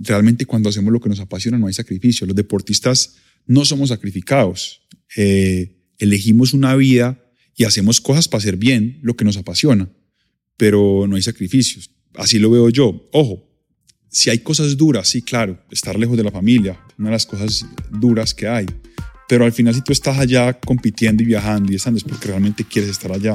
realmente cuando hacemos lo que nos apasiona no hay sacrificio. Los deportistas no somos sacrificados. Eh, elegimos una vida y hacemos cosas para hacer bien lo que nos apasiona, pero no hay sacrificios. Así lo veo yo. Ojo, si hay cosas duras, sí, claro, estar lejos de la familia, una de las cosas duras que hay. Pero al final si tú estás allá compitiendo y viajando y estando es porque realmente quieres estar allá.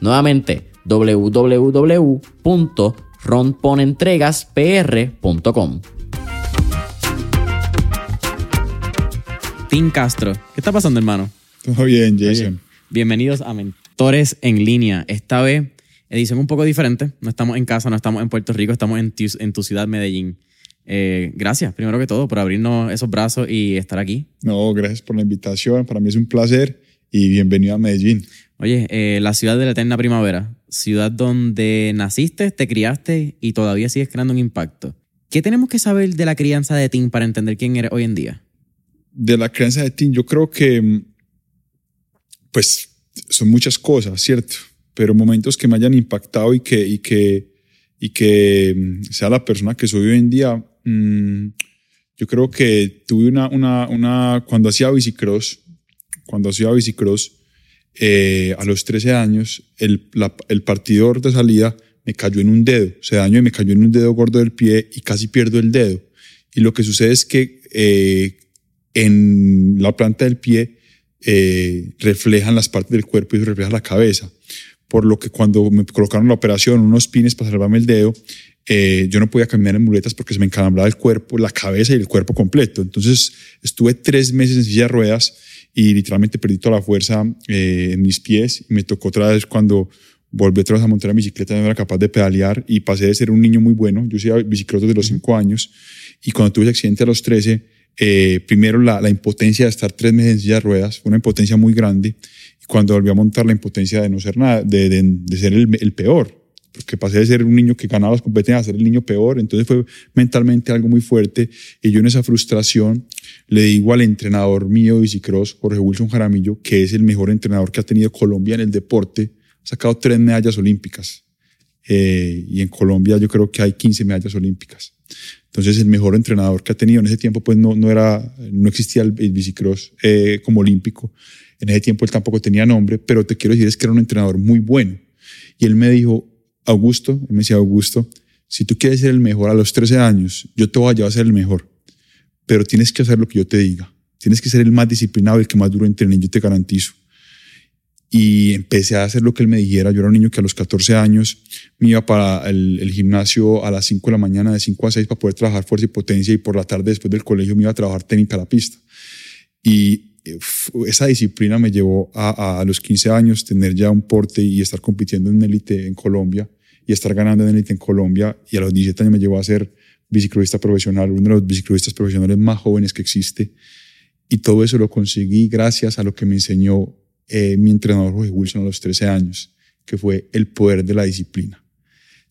Nuevamente, www.ronponentregaspr.com. Tim Castro, ¿qué está pasando, hermano? Todo bien, Jason. bienvenidos a Mentores en Línea. Esta vez edición un poco diferente. No estamos en casa, no estamos en Puerto Rico, estamos en tu, en tu ciudad, Medellín. Eh, gracias, primero que todo, por abrirnos esos brazos y estar aquí. No, gracias por la invitación. Para mí es un placer y bienvenido a Medellín. Oye, eh, la ciudad de la eterna primavera, ciudad donde naciste, te criaste y todavía sigues creando un impacto. ¿Qué tenemos que saber de la crianza de Tim para entender quién eres hoy en día? De la crianza de Tim, yo creo que, pues, son muchas cosas, ¿cierto? pero momentos que me hayan impactado y que, y que, y que mm, sea la persona que soy hoy en día. Mm, yo creo que tuve una, una, una cuando hacía bicicross, cuando hacía bicicross, eh, a los 13 años, el, el partidor de salida me cayó en un dedo, se dañó y me cayó en un dedo gordo del pie y casi pierdo el dedo. Y lo que sucede es que eh, en la planta del pie eh, reflejan las partes del cuerpo y refleja la cabeza por lo que cuando me colocaron la operación, unos pines para salvarme el dedo, eh, yo no podía caminar en muletas porque se me encalambraba el cuerpo, la cabeza y el cuerpo completo. Entonces estuve tres meses en silla de ruedas y literalmente perdí toda la fuerza eh, en mis pies. Y me tocó otra vez cuando volví otra vez a montar la bicicleta, no era capaz de pedalear y pasé de ser un niño muy bueno. Yo hacía bicicleta desde los cinco años y cuando tuve ese accidente a los 13, eh, primero la, la impotencia de estar tres meses en silla de ruedas, fue una impotencia muy grande cuando volví a montar la impotencia de no ser nada, de, de, ser el, el, peor, porque pasé de ser un niño que ganaba las competencias a ser el niño peor, entonces fue mentalmente algo muy fuerte y yo en esa frustración le digo al entrenador mío de bicicross, Jorge Wilson Jaramillo, que es el mejor entrenador que ha tenido Colombia en el deporte, ha sacado tres medallas olímpicas eh, y en Colombia yo creo que hay 15 medallas olímpicas. Entonces el mejor entrenador que ha tenido en ese tiempo pues no, no era, no existía el, bicicross eh, como olímpico. En ese tiempo él tampoco tenía nombre, pero te quiero decir es que era un entrenador muy bueno. Y él me dijo, Augusto, él me decía, Augusto, si tú quieres ser el mejor a los 13 años, yo te voy a llevar a ser el mejor, pero tienes que hacer lo que yo te diga. Tienes que ser el más disciplinado, el que más duro entrene, yo te garantizo. Y empecé a hacer lo que él me dijera. Yo era un niño que a los 14 años me iba para el, gimnasio a las 5 de la mañana, de 5 a 6, para poder trabajar fuerza y potencia, y por la tarde, después del colegio, me iba a trabajar técnica a la pista. Y esa disciplina me llevó a, a, los 15 años tener ya un porte y estar compitiendo en élite en Colombia y estar ganando en élite en Colombia y a los 17 años me llevó a ser biciclista profesional, uno de los biciclistas profesionales más jóvenes que existe y todo eso lo conseguí gracias a lo que me enseñó eh, mi entrenador Jorge Wilson a los 13 años, que fue el poder de la disciplina.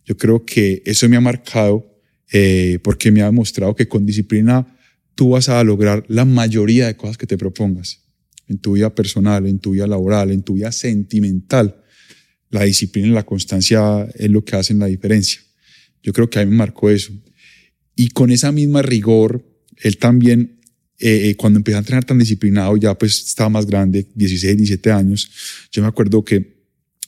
Yo creo que eso me ha marcado eh, porque me ha demostrado que con disciplina tú vas a lograr la mayoría de cosas que te propongas, en tu vida personal, en tu vida laboral, en tu vida sentimental. La disciplina y la constancia es lo que hacen la diferencia. Yo creo que a mí me marcó eso. Y con esa misma rigor, él también, eh, eh, cuando empecé a entrenar tan disciplinado, ya pues estaba más grande, 16, 17 años, yo me acuerdo que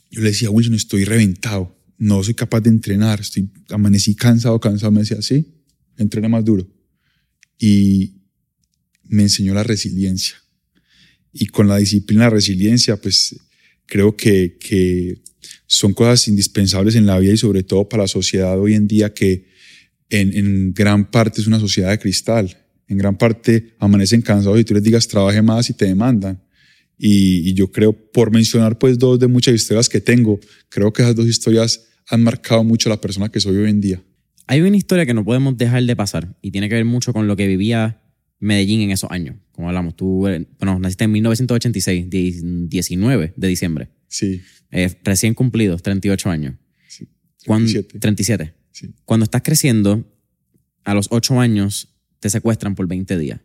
yo le decía, Wilson, estoy reventado, no soy capaz de entrenar, estoy, amanecí cansado, cansado, me decía, sí, entrena más duro. Y me enseñó la resiliencia. Y con la disciplina, la resiliencia, pues creo que, que son cosas indispensables en la vida y sobre todo para la sociedad hoy en día que en, en gran parte es una sociedad de cristal. En gran parte amanecen cansados y tú les digas trabaje más y te demandan. Y, yo creo, por mencionar pues dos de muchas historias que tengo, creo que esas dos historias han marcado mucho la persona que soy hoy en día. Hay una historia que no podemos dejar de pasar y tiene que ver mucho con lo que vivía Medellín en esos años. Como hablamos, tú bueno, naciste en 1986, 19 de diciembre. Sí. Eh, recién cumplidos, 38 años. Sí. 37. 37. Sí. Cuando estás creciendo, a los 8 años te secuestran por 20 días.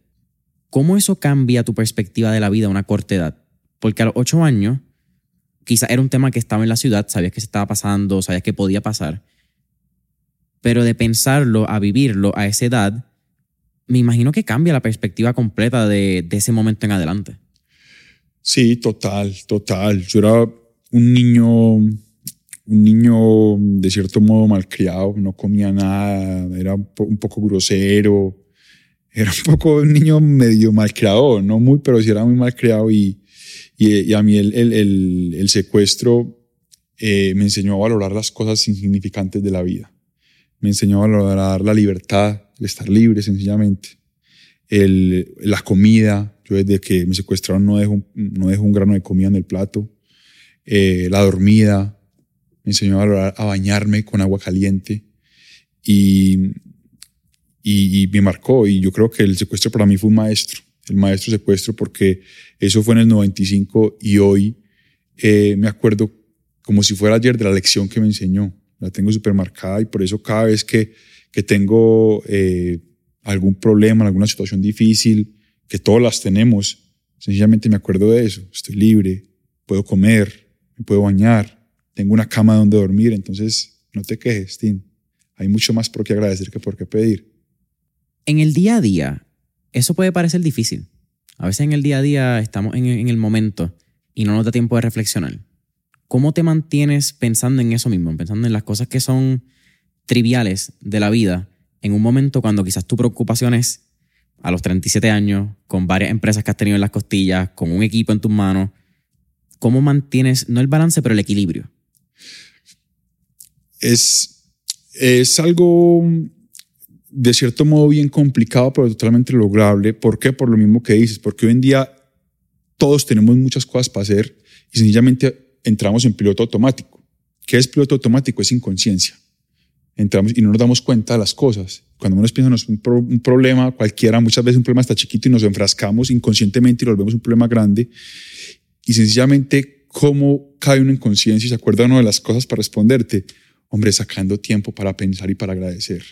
¿Cómo eso cambia tu perspectiva de la vida a una corta edad? Porque a los 8 años, quizás era un tema que estaba en la ciudad, sabías que se estaba pasando, sabías que podía pasar. Pero de pensarlo a vivirlo a esa edad, me imagino que cambia la perspectiva completa de, de ese momento en adelante. Sí, total, total. Yo era un niño, un niño de cierto modo malcriado, no comía nada, era un, po un poco grosero, era un poco un niño medio malcriado, no muy, pero sí era muy malcriado y, y, a mí el, el, el, el secuestro eh, me enseñó a valorar las cosas insignificantes de la vida. Me enseñó a valorar la libertad, el estar libre sencillamente. El, la comida, yo desde que me secuestraron no dejo, no dejo un grano de comida en el plato. Eh, la dormida, me enseñó a bañarme con agua caliente y, y, y, me marcó. Y yo creo que el secuestro para mí fue un maestro, el maestro secuestro, porque eso fue en el 95 y hoy eh, me acuerdo como si fuera ayer de la lección que me enseñó. La tengo súper marcada y por eso cada vez que, que tengo eh, algún problema, alguna situación difícil, que todas las tenemos, sencillamente me acuerdo de eso. Estoy libre, puedo comer, puedo bañar, tengo una cama donde dormir, entonces no te quejes, Tim. Hay mucho más por qué agradecer que por qué pedir. En el día a día, eso puede parecer difícil. A veces en el día a día estamos en, en el momento y no nos da tiempo de reflexionar. ¿Cómo te mantienes pensando en eso mismo, pensando en las cosas que son triviales de la vida en un momento cuando quizás tu preocupación es a los 37 años, con varias empresas que has tenido en las costillas, con un equipo en tus manos, ¿cómo mantienes, no el balance, pero el equilibrio? Es, es algo de cierto modo bien complicado, pero totalmente lograble. ¿Por qué? Por lo mismo que dices, porque hoy en día todos tenemos muchas cosas para hacer y sencillamente entramos en piloto automático. ¿Qué es piloto automático? Es inconsciencia. Entramos y no nos damos cuenta de las cosas. Cuando menos piensan un, pro, un problema cualquiera, muchas veces un problema está chiquito y nos enfrascamos inconscientemente y lo vemos un problema grande. Y sencillamente, ¿cómo cae uno en conciencia y se acuerda uno de las cosas para responderte? Hombre, sacando tiempo para pensar y para agradecer.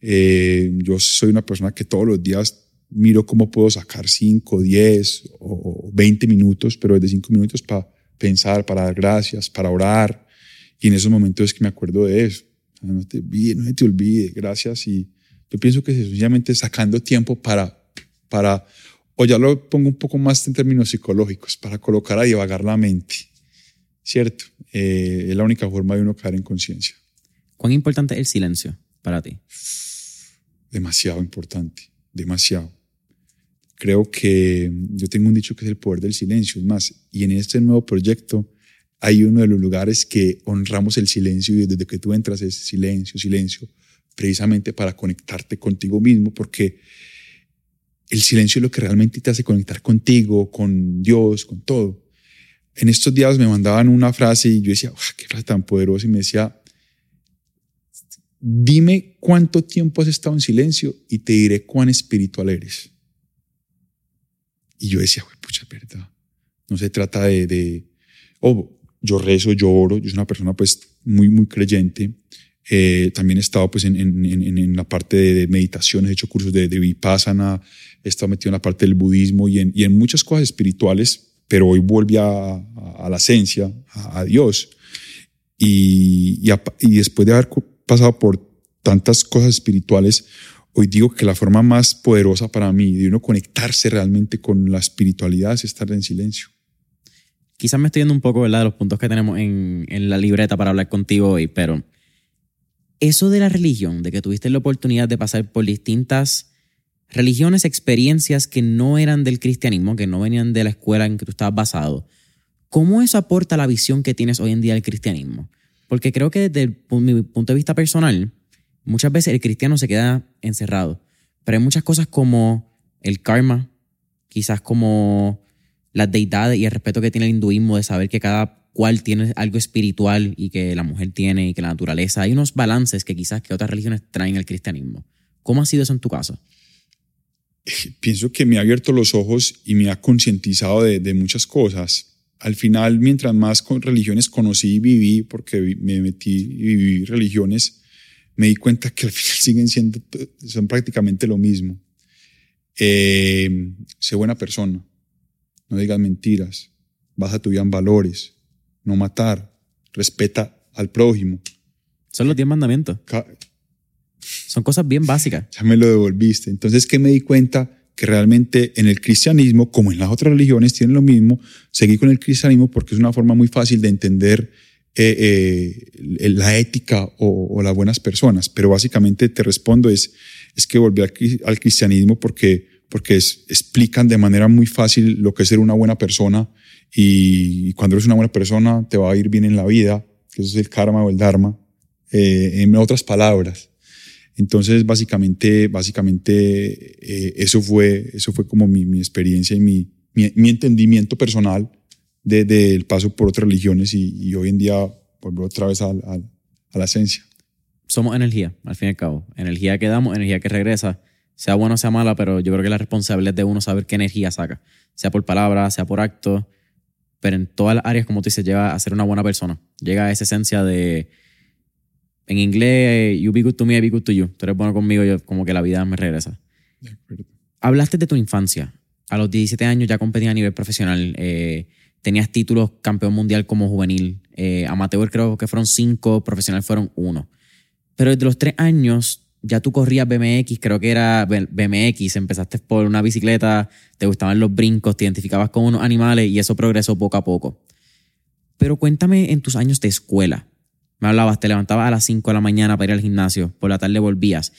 Eh, yo soy una persona que todos los días miro cómo puedo sacar 5, 10 o 20 minutos, pero desde 5 minutos para pensar, para dar gracias, para orar. Y en esos momentos es que me acuerdo de eso. No te olvide, no te olvide, gracias. Y yo pienso que sencillamente sacando tiempo para, para, o ya lo pongo un poco más en términos psicológicos, para colocar a divagar la mente. ¿Cierto? Eh, es la única forma de uno caer en conciencia. ¿Cuán importante es el silencio para ti? Demasiado importante, demasiado creo que yo tengo un dicho que es el poder del silencio. Es más, y en este nuevo proyecto hay uno de los lugares que honramos el silencio y desde que tú entras es silencio, silencio, precisamente para conectarte contigo mismo, porque el silencio es lo que realmente te hace conectar contigo, con Dios, con todo. En estos días me mandaban una frase y yo decía, qué frase tan poderosa, y me decía, dime cuánto tiempo has estado en silencio y te diré cuán espiritual eres. Y yo decía, pucha, verdad. No se trata de, de oh, yo rezo, yo oro, yo soy una persona pues muy, muy creyente. Eh, también he estado pues, en, la parte de meditación, he hecho cursos de vipassana, he estado metido en la parte del budismo y en, y en muchas cosas espirituales, pero hoy volví a, a, la esencia, a, Dios. Y, y, y después de haber pasado por tantas cosas espirituales, hoy digo que la forma más poderosa para mí de uno conectarse realmente con la espiritualidad es estar en silencio. Quizás me estoy yendo un poco ¿verdad? de los puntos que tenemos en, en la libreta para hablar contigo hoy, pero eso de la religión, de que tuviste la oportunidad de pasar por distintas religiones, experiencias que no eran del cristianismo, que no venían de la escuela en que tú estabas basado, ¿cómo eso aporta la visión que tienes hoy en día del cristianismo? Porque creo que desde mi punto de vista personal, muchas veces el cristiano se queda encerrado, pero hay muchas cosas como el karma, quizás como las deidades y el respeto que tiene el hinduismo de saber que cada cual tiene algo espiritual y que la mujer tiene y que la naturaleza. Hay unos balances que quizás que otras religiones traen al cristianismo. ¿Cómo ha sido eso en tu caso? Pienso que me ha abierto los ojos y me ha concientizado de, de, muchas cosas. Al final, mientras más con religiones conocí y viví, porque me metí y viví religiones, me di cuenta que al final siguen siendo, son prácticamente lo mismo. Eh, sé buena persona, no digas mentiras, baja tu vida en valores, no matar, respeta al prójimo. Son los diez mandamientos. Son cosas bien básicas. Ya me lo devolviste. Entonces, ¿qué me di cuenta? Que realmente en el cristianismo, como en las otras religiones, tienen lo mismo. Seguí con el cristianismo porque es una forma muy fácil de entender eh, eh, la ética o, las buenas personas. Pero básicamente te respondo es, que volví al, cristianismo porque, porque explican de manera muy fácil lo que es ser una buena persona y cuando eres una buena persona te va a ir bien en la vida, eso es el karma o el dharma, eh, en otras palabras. Entonces, básicamente, básicamente eso, fue, eso fue como mi, mi experiencia y mi, mi, entendimiento personal del de, paso por otras religiones y, hoy en día vuelvo otra vez a, a, la esencia. Somos energía, al fin y al cabo. Energía que damos, energía que regresa, sea buena o sea mala, pero yo creo que la responsabilidad es de uno saber qué energía saca, sea por palabras, sea por actos, pero en todas las áreas, como tú dices, llega a ser una buena persona. Llega a esa esencia de, en inglés, you be good to me, I be good to you. Tú eres bueno conmigo, yo como que la vida me regresa. Hablaste de tu infancia. A los 17 años ya competías a nivel profesional. Eh, tenías títulos campeón mundial como juvenil. Eh, amateur creo que fueron cinco, profesional fueron uno. Pero desde los tres años ya tú corrías BMX, creo que era BMX, empezaste por una bicicleta, te gustaban los brincos, te identificabas con unos animales y eso progresó poco a poco. Pero cuéntame en tus años de escuela. Me hablabas, te levantabas a las 5 de la mañana para ir al gimnasio, por la tarde volvías.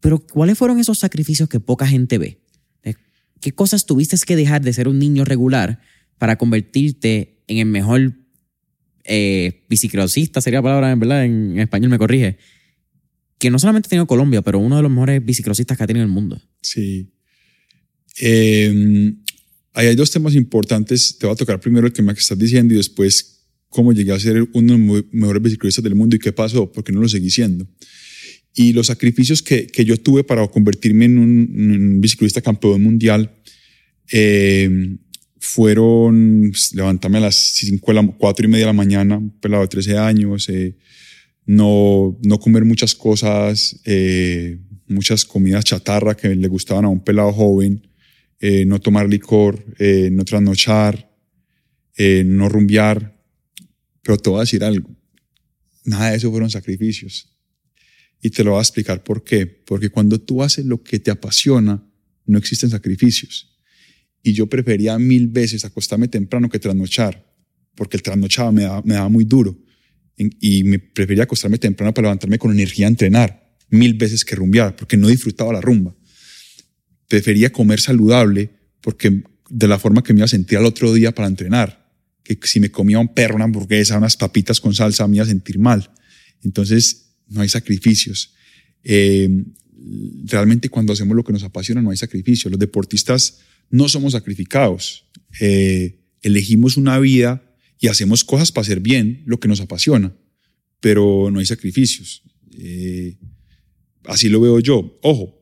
Pero ¿cuáles fueron esos sacrificios que poca gente ve? ¿Qué cosas tuviste que dejar de ser un niño regular para convertirte en el mejor eh, biciclosista, sería la palabra, en verdad, en, español me corrige, que no solamente ha tenido Colombia, pero uno de los mejores biciclosistas que ha tenido el mundo. Sí. Em, hay dos temas importantes. Te voy a tocar primero el que me estás diciendo y después cómo llegué a ser uno de los mejores biciclistas del mundo y qué pasó, porque no lo seguí siendo. Y los sacrificios que, que yo tuve para convertirme en un, biciclista campeón mundial. Eh, fueron pues, levantarme a las 5 la, 4 y media de la mañana, un pelado de 13 años, eh, no, no comer muchas cosas, eh, muchas comidas chatarra que le gustaban a un pelado joven, eh, no tomar licor, no trasnochar, no rumbear. Pero te voy a decir algo, nada de eso fueron sacrificios. Y te lo voy a explicar por qué. Porque cuando tú haces lo que te apasiona, no existen sacrificios y yo prefería mil veces acostarme temprano que trasnochar, porque el trasnochado me daba, me muy duro. Y me prefería acostarme temprano para levantarme con energía a entrenar, mil veces que rumbear, porque no disfrutaba la rumba. Prefería comer saludable, porque de la forma que me iba a sentir al otro día para entrenar. Que si me comía un perro, una hamburguesa, unas papitas con salsa, me iba a sentir mal. Entonces, no hay sacrificios. Eh, realmente cuando hacemos lo que nos apasiona, no hay sacrificios. Los deportistas no somos sacrificados. Eh, elegimos una vida y hacemos cosas para hacer bien lo que nos apasiona, pero no hay sacrificios. Eh, así lo veo yo. Ojo,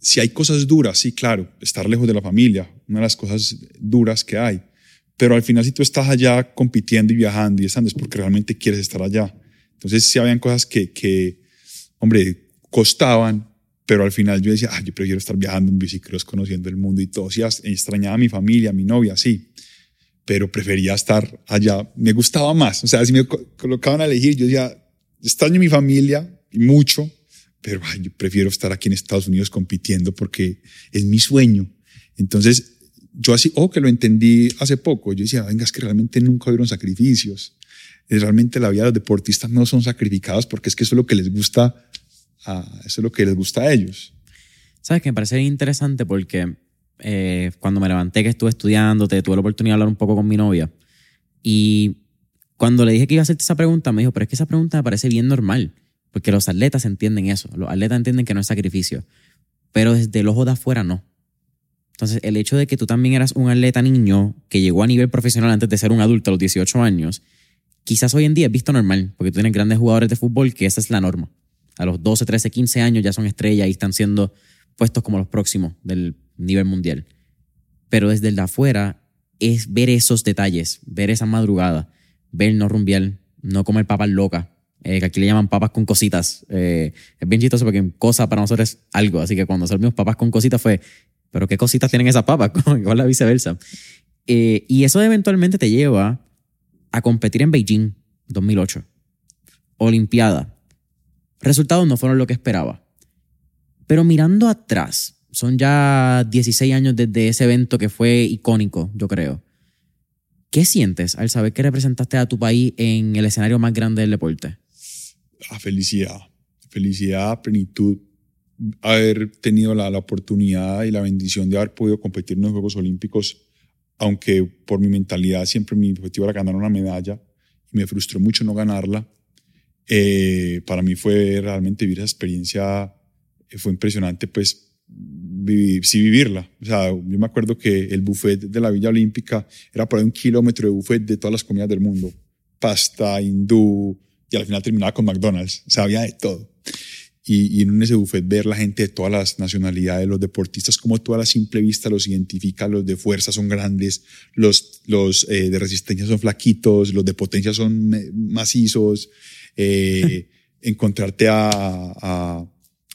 si hay cosas duras, sí, claro, estar lejos de la familia, una de las cosas duras que hay. Pero al final, si tú estás allá compitiendo y viajando y estando, es porque realmente quieres estar allá. Entonces sí habían cosas que, que hombre, costaban, pero al final yo decía, ah, yo prefiero estar viajando en bicicross, conociendo el mundo y todo. Sí, extrañaba a mi familia, a mi novia, sí, pero prefería estar allá. Me gustaba más. O sea, si me colocaban a elegir, yo decía, extraño mi familia y mucho, pero yo prefiero estar aquí en Estados Unidos compitiendo porque es mi sueño. Entonces, yo así, oh, que lo entendí hace poco, yo decía, venga, es que realmente nunca hubieron sacrificios. Realmente la vida de los deportistas no son sacrificados porque es que eso es lo que les gusta, a, eso es lo que les gusta a ellos. Sabes que me parece interesante porque eh, cuando me levanté que estuve estudiando, tuve la oportunidad de hablar un poco con mi novia y cuando le dije que iba a hacerte esa pregunta, me dijo, pero es que esa pregunta me parece bien normal, porque los atletas entienden eso, los atletas entienden que no es sacrificio, pero desde el ojo de afuera no. Entonces, el hecho de que tú también eras un atleta niño que llegó a nivel profesional antes de ser un adulto a los 18 años, quizás hoy en día es visto normal, porque tú tienes grandes jugadores de fútbol que esa es la norma. A los 12, 13, 15 años ya son estrellas y están siendo puestos como los próximos del nivel mundial. Pero desde el afuera es ver esos detalles, ver esa madrugada, ver no rumbiar, no comer papas locas, eh, que aquí le llaman papas con cositas. Eh, es bien chistoso porque cosa para nosotros es algo, así que cuando salimos papas con cositas fue, pero qué cositas tienen esas papas, igual la viceversa. Eh, y eso eventualmente te lleva a competir en Beijing 2008. Olimpiada. Resultados no fueron lo que esperaba. Pero mirando atrás, son ya 16 años desde ese evento que fue icónico, yo creo. ¿Qué sientes al saber que representaste a tu país en el escenario más grande del deporte? La felicidad, felicidad, plenitud, haber tenido la, la, oportunidad y la bendición de haber podido competir en los Juegos Olímpicos, aunque por mi mentalidad siempre mi objetivo era ganar una medalla y me frustró mucho no ganarla. Eh, para mí fue realmente vivir esa experiencia, eh, fue impresionante, pues vivir, sí vivirla. O sea, yo me acuerdo que el buffet de la Villa Olímpica era por ahí un kilómetro de buffet de todas las comidas del mundo. Pasta, hindú, y al final terminaba con McDonald's. O sea, había de todo y, en ese buffet ver la gente de todas las nacionalidades, los deportistas, como tú a la simple vista los identifica, los de fuerza son grandes, los, los eh, de resistencia son flaquitos, los de potencia son macizos, eh, encontrarte a, a,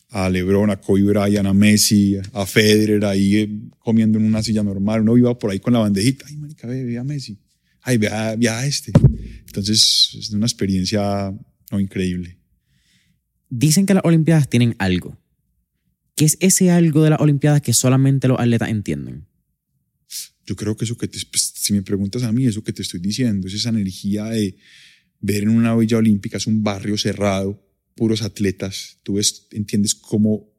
a, LeBron, a Kobe Bryant, a Messi, a Federer ahí eh, comiendo en una silla normal, uno iba por ahí con la bandejita, ay, marica, ve, ve a Messi, ay, ve a, ve a este. Entonces, es una experiencia no, increíble. Dicen que las Olimpiadas tienen algo. ¿Qué es ese algo de las Olimpiadas que solamente los atletas entienden? Yo creo que eso que te, pues, si me preguntas a mí, eso que te estoy diciendo, es esa energía de ver en una villa olímpica, es un barrio cerrado, puros atletas, tú ves, entiendes cómo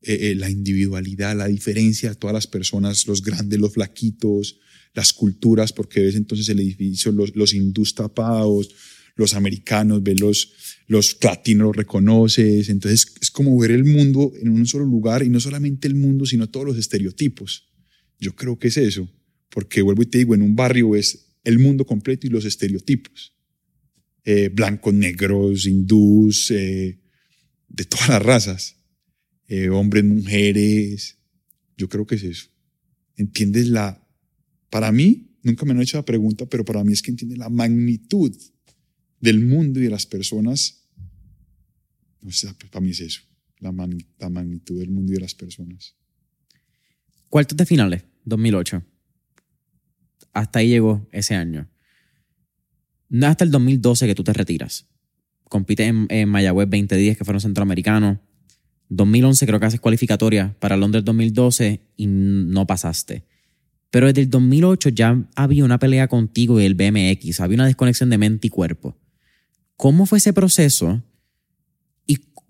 eh, eh, la individualidad, la diferencia de todas las personas, los grandes, los flaquitos, las culturas, porque ves entonces el edificio, los, los hindús tapados, los americanos, ves los, los latinos los reconoces, entonces es como ver el mundo en un solo lugar y no solamente el mundo, sino todos los estereotipos. Yo creo que es eso, porque vuelvo y te digo, en un barrio es el mundo completo y los estereotipos. Eh, blancos, negros, hindús, eh, de todas las razas, eh, hombres, mujeres, yo creo que es eso. ¿Entiendes la, para mí, nunca me han hecho la pregunta, pero para mí es que entiendes la magnitud del mundo y de las personas o pues para mí es eso, la, magnitud del mundo y de las personas. Cuartos de finales, 2008. Hasta ahí llegó ese año. No hasta el 2012 que tú te retiras. Compites en, en Mayagüez 2010, que fueron centroamericanos. 2011 creo que haces cualificatoria para Londres 2012 y no pasaste. Pero desde el 2008 ya había una pelea contigo y el BMX, había una desconexión de mente y cuerpo. ¿Cómo fue ese proceso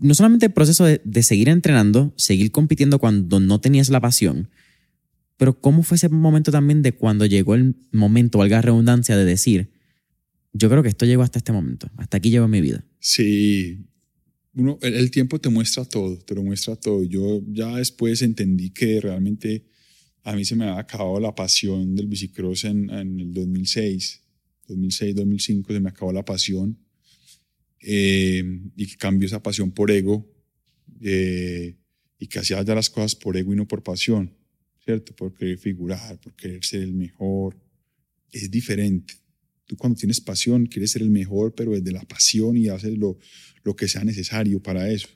no solamente el proceso de, seguir entrenando, seguir compitiendo cuando no tenías la pasión, pero cómo fue ese momento también de cuando llegó el momento, valga redundancia, de decir, yo creo que esto llegó hasta este momento, hasta aquí llegó mi vida. Sí, uno, el, tiempo te muestra todo, te lo muestra todo. Yo ya después entendí que realmente a mí se me había acabado la pasión del bicicross en, en el 2006, 2006, 2005, se me acabó la pasión eh, y que cambió esa pasión por ego eh, y que hacía ya las cosas por ego y no por pasión, ¿cierto? Por querer figurar, por querer ser el mejor. Es diferente. Tú cuando tienes pasión quieres ser el mejor, pero desde la pasión y haces lo, lo que sea necesario para eso.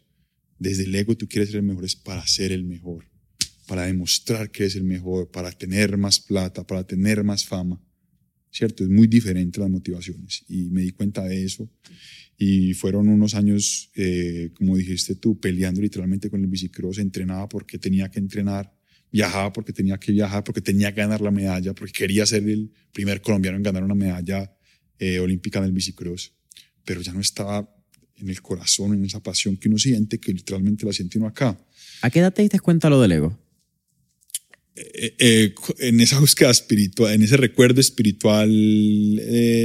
Desde el ego tú quieres ser el mejor es para ser el mejor, para demostrar que eres el mejor, para tener más plata, para tener más fama. ¿Cierto? Es muy diferente las motivaciones y me di cuenta de eso y fueron unos años, eh, como dijiste tú, peleando literalmente con el bicicross, entrenaba porque tenía que entrenar, viajaba porque tenía que viajar, porque tenía que ganar la medalla, porque quería ser el primer colombiano en ganar una medalla eh, olímpica en el bicicross, pero ya no estaba en el corazón, en esa pasión que uno siente, que literalmente la siente uno acá. ¿A qué edad te diste cuenta lo del ego? Eh, en esa búsqueda espiritual, en ese recuerdo espiritual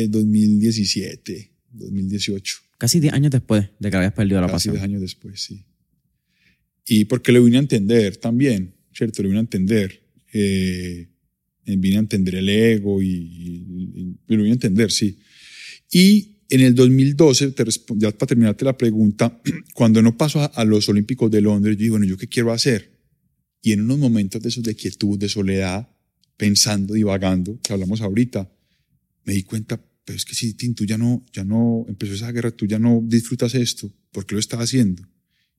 2017 2018. Casi 10 años después de que habías perdido la pasión. Casi 10 años después, sí. Y porque lo vine a entender también, ¿cierto? Lo vine a entender. Eh, vine a entender el ego y, lo vine a entender, sí. Y en el 2012, te ya para terminarte la pregunta, cuando no paso a, los Olímpicos de Londres, yo digo, bueno, ¿yo qué quiero hacer? Y en unos momentos de esos de quietud, de soledad, pensando, divagando, que hablamos ahorita, me di cuenta, pero es que si tú ya no, ya no, empezó esa guerra, tú ya no disfrutas esto, ¿por qué lo estás haciendo?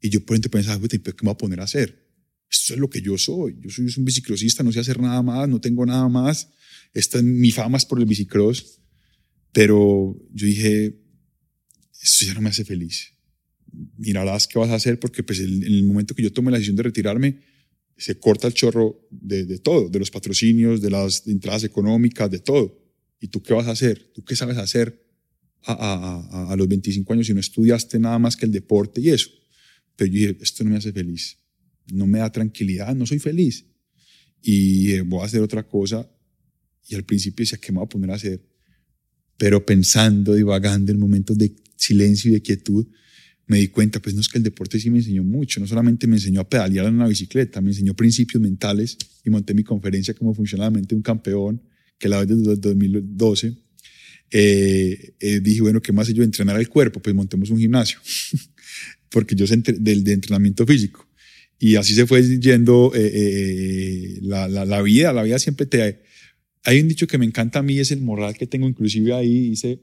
Y yo por ejemplo pensaba, ¿qué me voy a poner a hacer? Esto es lo que yo soy. Yo soy un biciclosista, no sé hacer nada más, no tengo nada más. Esta, mi fama es por el bicicross. Pero yo dije, esto ya no me hace feliz. Mirarás qué vas a hacer porque pues en el momento que yo tome la decisión de retirarme, se corta el chorro de, de todo, de los patrocinios, de las entradas económicas, de todo. ¿Y tú qué vas a hacer? ¿Tú qué sabes hacer a, los 25 años si no estudiaste nada más que el deporte y eso? Pero yo dije, esto no me hace feliz, no me da tranquilidad, no soy feliz. Y eh, voy a hacer otra cosa. Y al principio decía, ¿qué me voy a poner a hacer? Pero pensando, divagando en momentos de silencio y de quietud, me di cuenta, pues no es que el deporte sí me enseñó mucho, no solamente me enseñó a pedalear en una bicicleta, me enseñó principios mentales y monté mi conferencia cómo funciona la mente de un campeón, que la doy desde 2012, eh, eh, dije, bueno, ¿qué más yo? Entrenar al cuerpo, pues montemos un gimnasio, porque yo sé del de entrenamiento físico. Y así se fue yendo eh, la, la, la, vida, la vida siempre te... Hay un dicho que me encanta a mí, es el moral que tengo inclusive ahí, dice,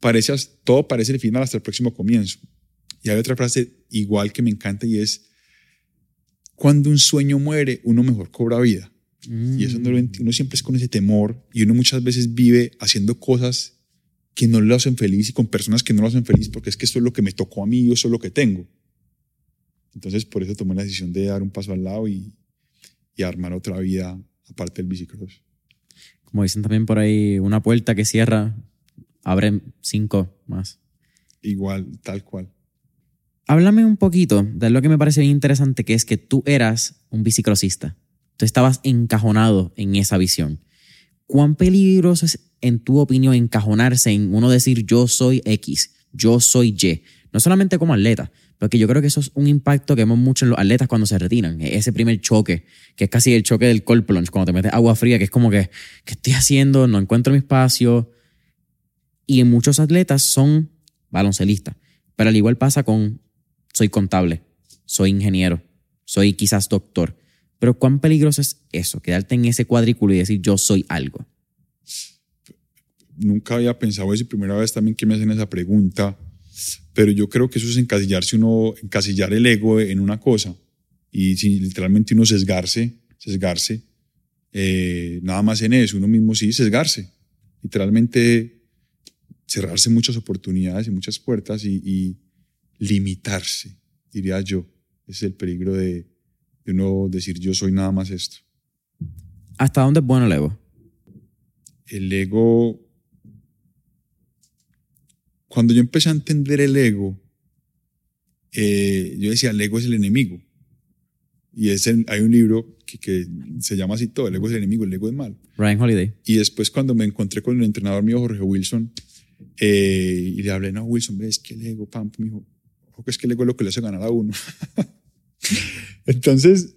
parece, todo parece el final hasta el próximo comienzo. Y hay otra frase igual que me encanta y es, cuando un sueño muere, uno mejor cobra vida. Y eso no lo uno siempre es con ese temor y uno muchas veces vive haciendo cosas que no lo hacen feliz y con personas que no lo hacen feliz porque es que esto es lo que me tocó a mí y eso es lo que tengo. Entonces por eso tomé la decisión de dar un paso al lado y, y armar otra vida aparte del bicicross. Como dicen también por ahí, una puerta que cierra, abre cinco más. Igual, tal cual. Háblame un poquito de lo que me parece bien interesante, que es que tú eras un bicicrosista. Tú estabas encajonado en esa visión. ¿Cuán peligroso es, en tu opinión, encajonarse en uno decir yo soy X, yo soy Y? No solamente como atleta, porque yo creo que eso es un impacto que vemos mucho en los atletas cuando se retiran. E-, ese primer choque, que es casi el choque del cold cuando te metes agua fría, que es como que, ¿qué estoy haciendo? No encuentro mi espacio. Y en muchos atletas son baloncelistas. Pero al igual pasa con, soy contable, soy ingeniero, soy quizás doctor. Pero cuán peligroso es eso, quedarte en ese cuadrículo y decir yo soy algo. Nunca había pensado eso y primera vez también que me hacen esa pregunta, pero yo creo que eso es encasillarse uno, encasillar el ego en una cosa y si literalmente uno sesgarse, sesgarse, eh, nada más en eso, uno mismo sí, sesgarse, literalmente cerrarse muchas oportunidades y muchas puertas y, y limitarse, diría yo. Es el peligro de, de uno decir yo soy nada más esto. ¿Hasta dónde es bueno el ego? El ego, cuando yo empecé a entender el ego, eh, yo decía, el ego es el enemigo. Y es hay un libro que, que, se llama así todo, el ego es el enemigo, el ego es mal. Ryan Holiday. Y después cuando me encontré con el entrenador mío, Jorge Wilson, eh, y le hablé, no, Wilson, ves que el ego, pam, me dijo, que es que el ego es lo que le hace ganar a uno. Entonces,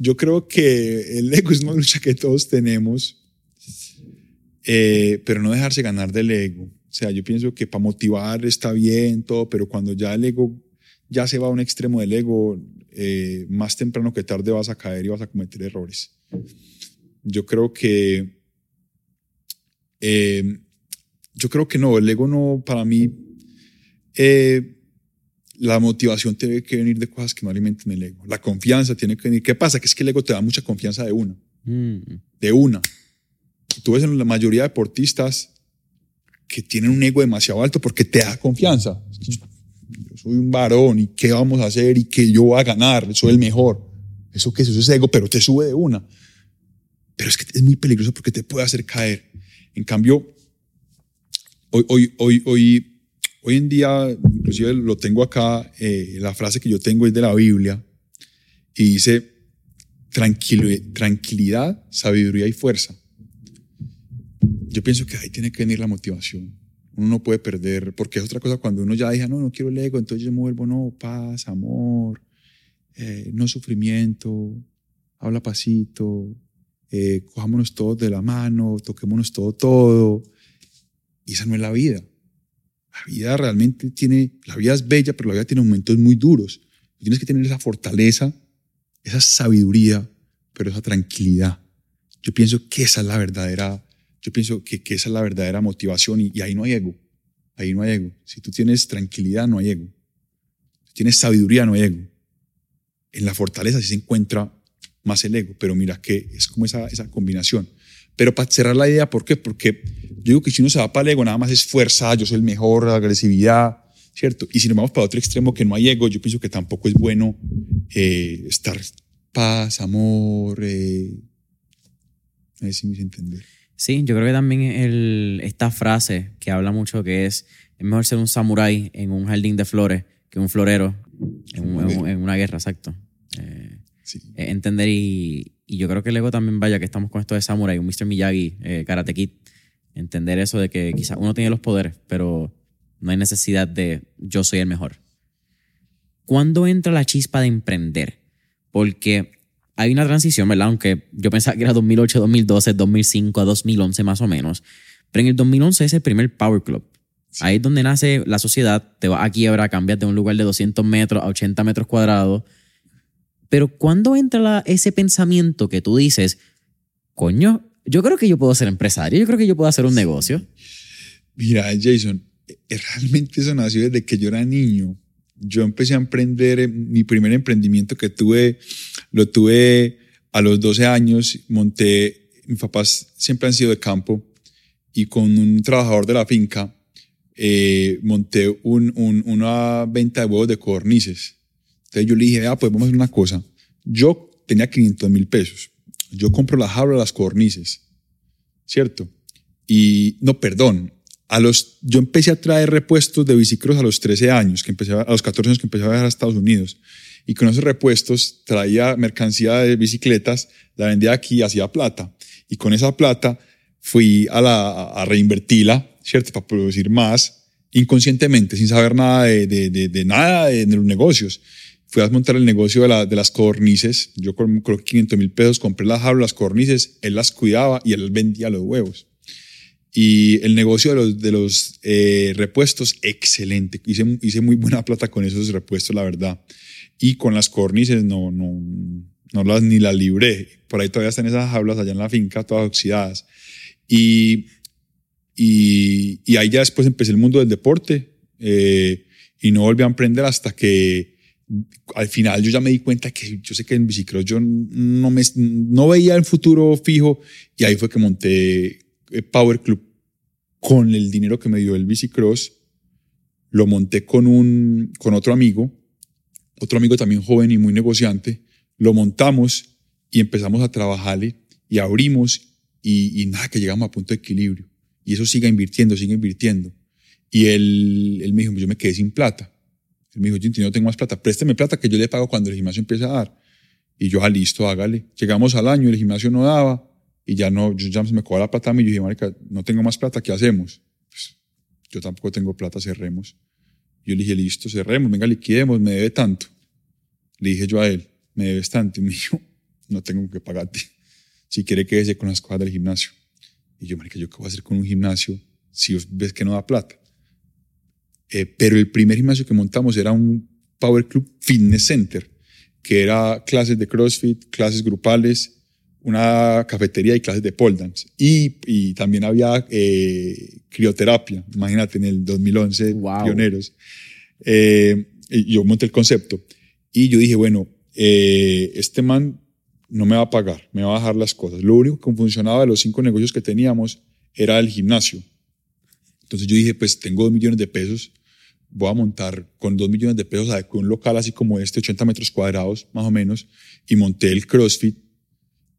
yo creo que el ego es una lucha que todos tenemos, eh, pero no dejarse ganar del ego. O sea, yo pienso que para motivar está bien todo, pero cuando ya el ego ya se va a un extremo del ego, eh, más temprano que tarde vas a caer y vas a cometer errores. Yo creo que eh, Yo creo que no, el ego no, para mí, eh, la motivación tiene que venir de cosas que no alimenten el ego. La confianza tiene que venir. ¿Qué pasa? Que es que el ego te da mucha confianza de una. Mm. De una. Tú ves en la mayoría de deportistas que tienen un ego demasiado alto porque te da confianza. Yo soy un varón y qué vamos a hacer y que yo voy a ganar, soy el mejor. Eso que es, eso es ego, pero te sube de una. Pero es que es muy peligroso porque te puede hacer caer. En cambio, hoy, hoy, hoy, hoy, hoy en día, inclusive lo tengo acá, eh, la frase que yo tengo es de la Biblia y dice, tranquilidad, sabiduría y fuerza. Yo pienso que ahí tiene que venir la motivación. Uno no puede perder, porque es otra cosa cuando uno ya dice, no, no quiero el ego, entonces yo me vuelvo, no, paz, amor, eh, no sufrimiento, habla pasito, eh, cojámonos todos de la mano, toquémonos todo, todo. Y esa no es la vida. La vida realmente tiene, la vida es bella, pero la vida tiene momentos muy duros. Tienes que tener esa fortaleza, esa sabiduría, pero esa tranquilidad. Yo pienso que esa es la verdadera, yo pienso que, que esa es la verdadera motivación y, y ahí no hay ego. Ahí no hay ego. Si tú tienes tranquilidad, no hay ego. Si tienes sabiduría, no hay ego. En la fortaleza sí se encuentra más el ego, pero mira que es como esa, esa combinación. Pero para cerrar la idea, ¿por qué? Porque yo digo que si uno se va para el ego, nada más es fuerza, yo soy el mejor, agresividad, ¿cierto? Y si nos vamos para otro extremo que no hay ego, yo pienso que tampoco es bueno eh, estar paz, amor, eh, a ver si me hice entender. Sí, yo creo que también el, esta frase que habla mucho que es, es mejor ser un samurái en un jardín de flores que un florero en, un- en en una guerra, exacto. Eh, Sí. eh, entender y, y yo creo que el ego también vaya que estamos con esto de samurai, un Mr. Miyagi, eh, Karate Kid, entender eso de que quizás uno tiene los poderes, pero no hay necesidad de yo soy el mejor. ¿Cuándo entra la chispa de emprender? Porque hay una transición, ¿verdad? Aunque yo pensaba que era 2008, 2012, 2005 a 2011 más o menos, pero en el 2011 es el primer Power Club. Ahí es donde nace la sociedad, te vas a quiebra, cambias de un lugar de 200 metros a 80 metros cuadrados. Pero ¿cuándo entra la- ese pensamiento que tú dices, coño, yo creo que yo puedo ser empresario, yo creo que yo puedo hacer un negocio? Mira, Jason, eh, realmente eso nació desde que yo era niño. Yo empecé a emprender, eh, mi primer emprendimiento que tuve, lo tuve a los 12 años, monté, mis papás siempre han sido de campo y con un trabajador de la finca eh, monté un- un- una venta de huevos de codornices. Entonces yo le dije, ah, pues vamos a hacer una cosa. Yo tenía 500 mil pesos. Yo compro la jaula las codornices, ¿cierto? Y no, perdón. A los, yo empecé a traer repuestos de bicicross a los 13 años, que empecé a, los 14 años que empecé a viajar a Estados Unidos. Y con esos repuestos traía mercancía de bicicletas, la vendía aquí hacía plata. Y con esa plata fui a, la, a reinvertirla, ¿cierto? Para producir más, inconscientemente, sin saber nada de, de, nada de los negocios. Fui a montar el negocio de, la, de las codornices. Yo con, con 500 mil pesos compré las jaulas, las codornices, él las cuidaba y él vendía los huevos. Y el negocio de los, de los eh, repuestos, excelente. Hice, hice muy buena plata con esos repuestos, la verdad. Y con las cornices no, no, no las ni las libré. Por ahí todavía están esas jaulas allá en la finca, todas oxidadas. Y, y, y ahí ya después empecé el mundo del deporte eh, y no volví a emprender hasta que al final yo ya me di cuenta que yo sé que en bicicross yo no, me, no veía el futuro fijo y ahí fue que monté eh, Power Club con el dinero que me dio el bicicross. Lo monté con, un, con otro amigo, otro amigo también joven y muy negociante. Lo montamos y empezamos a trabajarle y abrimos y, y nada, que llegamos a punto de equilibrio. Y eso sigue invirtiendo, sigue invirtiendo. Y él, él me dijo, yo me quedé sin plata. Él me dijo, yo no tengo más plata, présteme plata que yo le pago cuando el gimnasio empiece a dar. Y yo, ah, listo, hágale. Llegamos al año, el gimnasio no daba y ya no, yo ya me cobraba la plata a mí. Yo dije, marica, no tengo más plata, ¿qué hacemos? Pues, yo tampoco tengo plata, cerremos. Yo le dije, listo, cerremos, venga, liquidemos, me debe tanto. Le dije yo a él, me debes tanto. Y me dijo, no tengo que pagarte. Si quiere, quédese con las cosas del gimnasio. Y yo, marica, ¿yo qué voy a hacer con un gimnasio si ves que no da plata? Eh, pero el primer gimnasio que montamos era un Power Club Fitness Center, que era clases de CrossFit, clases grupales, una cafetería y clases de pole dance. Y, y también había eh, crioterapia, imagínate, en el 2011, Wow. pioneros. Eh, yo monté el concepto. Y yo dije, bueno, eh, este man no me va a pagar, me va a bajar las cosas. Lo único que funcionaba de los cinco negocios que teníamos era el gimnasio. Entonces yo dije, pues tengo dos millones de pesos, voy a montar con dos millones de pesos adecué un local así como este, 80 metros cuadrados más o menos, y monté el CrossFit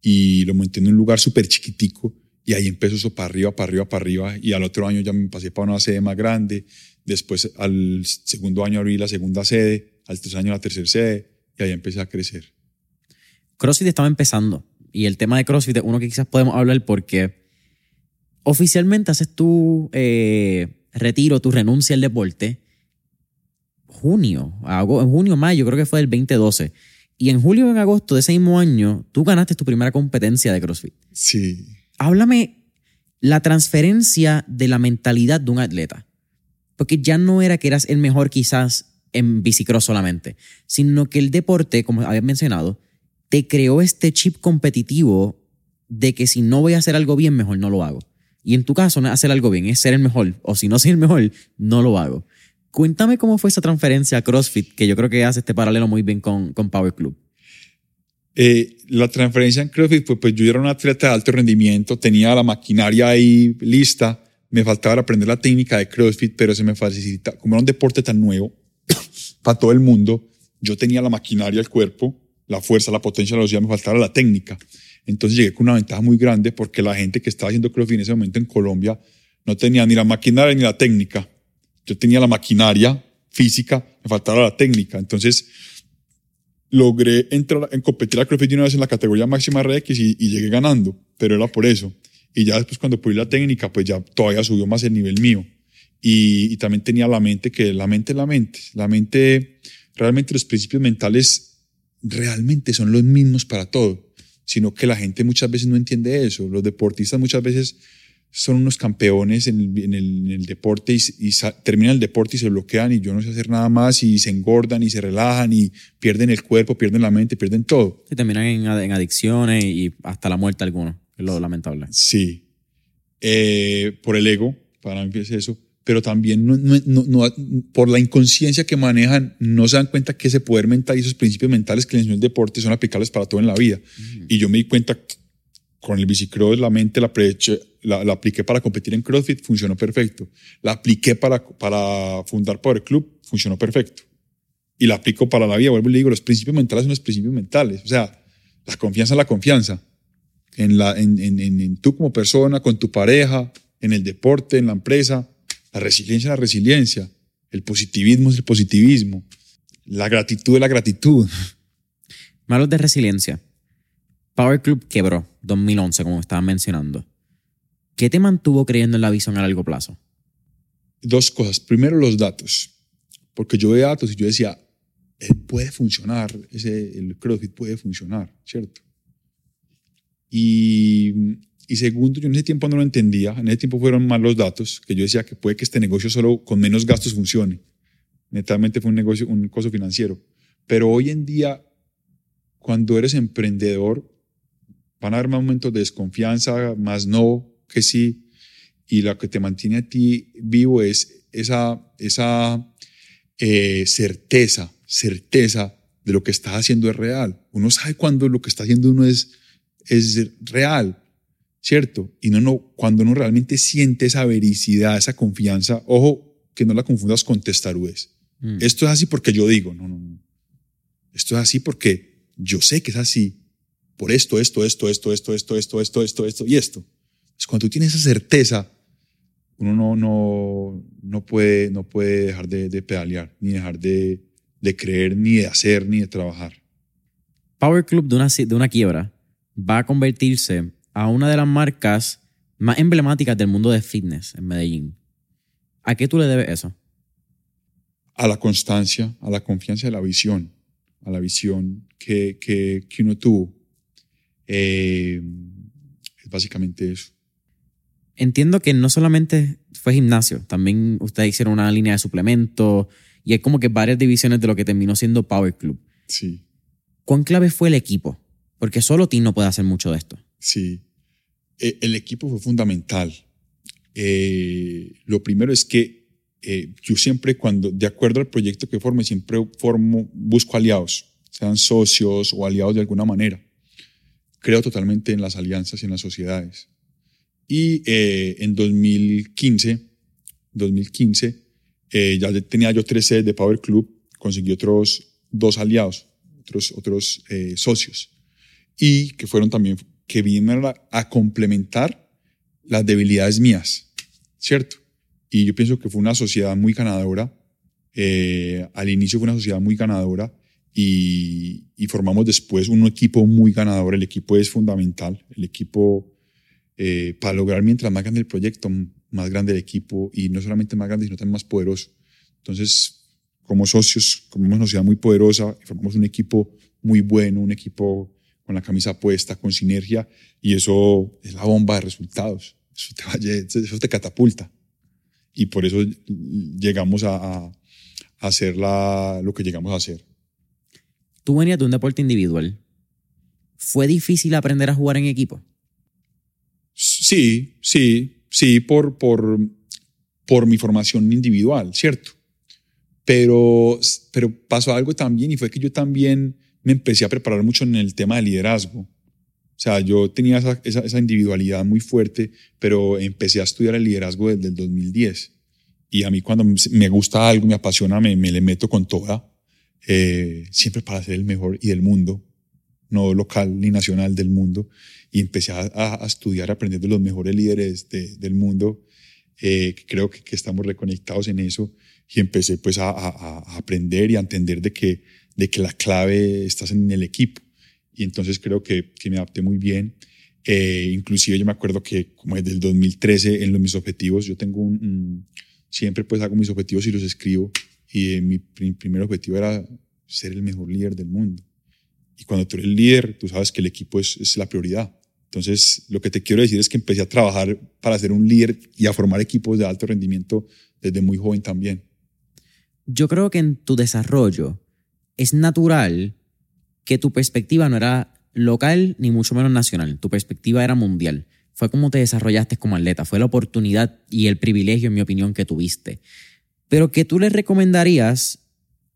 y lo monté en un lugar súper chiquitico y ahí empezó eso para arriba, para arriba, para arriba y al otro año ya me pasé para una sede más grande, después al segundo año abrí la segunda sede, al tercer año la tercera sede y ahí empecé a crecer. CrossFit estaba empezando y el tema de CrossFit es uno que quizás podemos hablar porque oficialmente haces tu eh, retiro, tu renuncia al deporte junio, en junio, mayo, creo que fue del 2012. Y en julio o en agosto de ese mismo año, tú ganaste tu primera competencia de CrossFit. Sí. Háblame la transferencia de la mentalidad de un atleta. Porque ya no era que eras el mejor quizás en bicicross solamente, sino que el deporte, como habías mencionado, te creó este chip competitivo de que si no voy a hacer algo bien, mejor no lo hago. Y en tu caso, hacer algo bien, es ser el mejor. O si no soy el mejor, no lo hago. Cuéntame cómo fue esa transferencia a CrossFit, que yo creo que hace este paralelo muy bien con, con Power Club. Eh, la transferencia en CrossFit fue, pues yo era un atleta de alto rendimiento, tenía la maquinaria ahí lista, me faltaba aprender la técnica de CrossFit, pero se me facilita, como era un deporte tan nuevo para todo el mundo, yo tenía la maquinaria, el cuerpo, la fuerza, la potencia, la velocidad, me faltaba la técnica. Entonces llegué con una ventaja muy grande porque la gente que estaba haciendo CrossFit en ese momento en Colombia no tenía ni la maquinaria ni la técnica. Yo tenía la maquinaria física, me faltaba la técnica. Entonces, logré entrar en competir a CrossFit una vez en la categoría máxima RX y, y llegué ganando, pero era por eso. Y ya después cuando pude la técnica, pues ya todavía subió más el nivel mío. Y, y también tenía la mente, que la mente es la mente. La mente, realmente los principios mentales realmente son los mismos para todo, sino que la gente muchas veces no entiende eso. Los deportistas muchas veces son unos campeones en el, en el, en el deporte y, y terminan el deporte y se bloquean y yo no sé hacer nada más y se engordan y se relajan y pierden el cuerpo, pierden la mente, pierden todo. Se terminan en, en adicciones y hasta la muerte algunos, es lo lamentable. Sí. Eh, por el ego, para mí es eso, pero también no, no- no- no- por la inconsciencia que manejan, no se dan cuenta que ese poder mental y esos principios mentales que les enseñó el deporte son aplicables para todo en la vida. Y yo me di cuenta con el bicicross, la mente la, aproveché- la, la apliqué para competir en CrossFit, funcionó perfecto. La apliqué para, para fundar Power Club, funcionó perfecto. Y la aplico para la vida, vuelvo y le digo, los principios mentales son los principios mentales. O sea, la confianza es la confianza. En, la, en, en, en, tú como persona, con tu pareja, en el deporte, en la empresa. La resiliencia es la resiliencia. El positivismo es el positivismo. La gratitud es la gratitud. Me hablas de resiliencia. Power Club quebró 2011, como estaban mencionando. ¿Qué te mantuvo creyendo en la visión a largo plazo? dos cosas. Primero, los datos. Porque yo veía datos y yo decía, eh, puede funcionar, ese, el CrossFit puede funcionar, ¿cierto? Y, y segundo, yo en ese tiempo no lo entendía. En ese tiempo fueron más los datos, que yo decía que puede que este negocio solo con menos gastos funcione. Netamente fue un negocio, un costo financiero. Pero hoy en día, cuando eres emprendedor, van a haber momentos de desconfianza, más no que sí y lo que te mantiene a ti vivo es esa, esa eh, certeza, certeza de lo que estás haciendo es real. Uno sabe cuando lo que está haciendo uno es, es real, ¿cierto? Y no, no, cuando uno realmente siente esa vericidad, esa confianza, ojo, que no la confundas con testarudez. Mm. Esto es así porque yo digo, no, no, no. Esto es así porque yo sé que es así. Por esto, esto, esto, esto, esto, esto, esto, esto, esto, esto y esto. Entonces, cuando tú tienes esa certeza, uno no, no, no, puede, no puede dejar de, de pedalear, ni dejar de, de creer, ni de hacer, ni de trabajar. Power Club de una, de una quiebra va a convertirse a una de las marcas más emblemáticas del mundo de fitness en Medellín. ¿A qué tú le debes eso? A la constancia, a la confianza y a la visión, a la visión que, que, que uno tuvo. Eh, es básicamente eso. Entiendo que no solamente fue gimnasio, también ustedes hicieron una línea de suplementos y hay como que varias divisiones de lo que terminó siendo Power Club. Sí. ¿Cuán clave fue el equipo? Porque solo Tim no puede hacer mucho de esto. Sí. Eh, el equipo fue fundamental. Eh, lo primero es que eh, yo siempre, cuando, de acuerdo al proyecto que forme, siempre formo, busco aliados, sean socios o aliados de alguna manera. Creo totalmente en las alianzas y en las sociedades. Y en 2015, 2015 ya tenía yo tres sedes de Power Club, conseguí otros dos aliados, otros, otros socios, y que fueron también, que vinieron a, a complementar las debilidades mías, ¿cierto? Y yo pienso que fue una sociedad muy ganadora. Eh, al inicio fue una sociedad muy ganadora y, y, formamos después un equipo muy ganador. El equipo es fundamental. El equipo, eh, para lograr mientras más grande el proyecto, más grande el equipo y no solamente más grande, sino también más poderoso. Entonces, como socios, como una sociedad muy poderosa, formamos un equipo muy bueno, un equipo con la camisa puesta, con sinergia, y eso es la bomba de resultados. Eso te, eso te catapulta y por eso llegamos a, a hacer la, lo que llegamos a hacer. Tú venías de un deporte individual. ¿Fue difícil aprender a jugar en equipo? Sí, sí, sí, por, por, por mi formación individual, ¿cierto? Pero, pero pasó algo también y fue que yo también me empecé a preparar mucho en el tema de liderazgo. O sea, yo tenía esa, esa, individualidad muy fuerte, pero empecé a estudiar el liderazgo desde el 2010. Y a mí cuando me gusta algo, me apasiona, me, me le meto con toda, eh, siempre para ser el mejor y del mundo, no local ni nacional del mundo. Y empecé a, estudiar, a aprender de los mejores líderes de, del mundo. Eh, creo que, estamos reconectados en eso. Y empecé pues a, aprender y a entender de que, de que la clave está en el equipo y entonces creo que, que me adapté muy bien. Eh, inclusive yo me acuerdo que como desde el 2013 en los, mis objetivos, yo tengo un, siempre pues hago mis objetivos y los escribo y eh, mi primer objetivo era ser el mejor líder del mundo. Y cuando tú eres líder, tú sabes que el equipo es, la prioridad. Entonces, lo que te quiero decir es que empecé a trabajar para ser un líder y a formar equipos de alto rendimiento desde muy joven también. Yo creo que en tu desarrollo es natural que tu perspectiva no era local ni mucho menos nacional, tu perspectiva era mundial. Fue como te desarrollaste como atleta, fue la oportunidad y el privilegio, en mi opinión, que tuviste. Pero ¿qué tú le recomendarías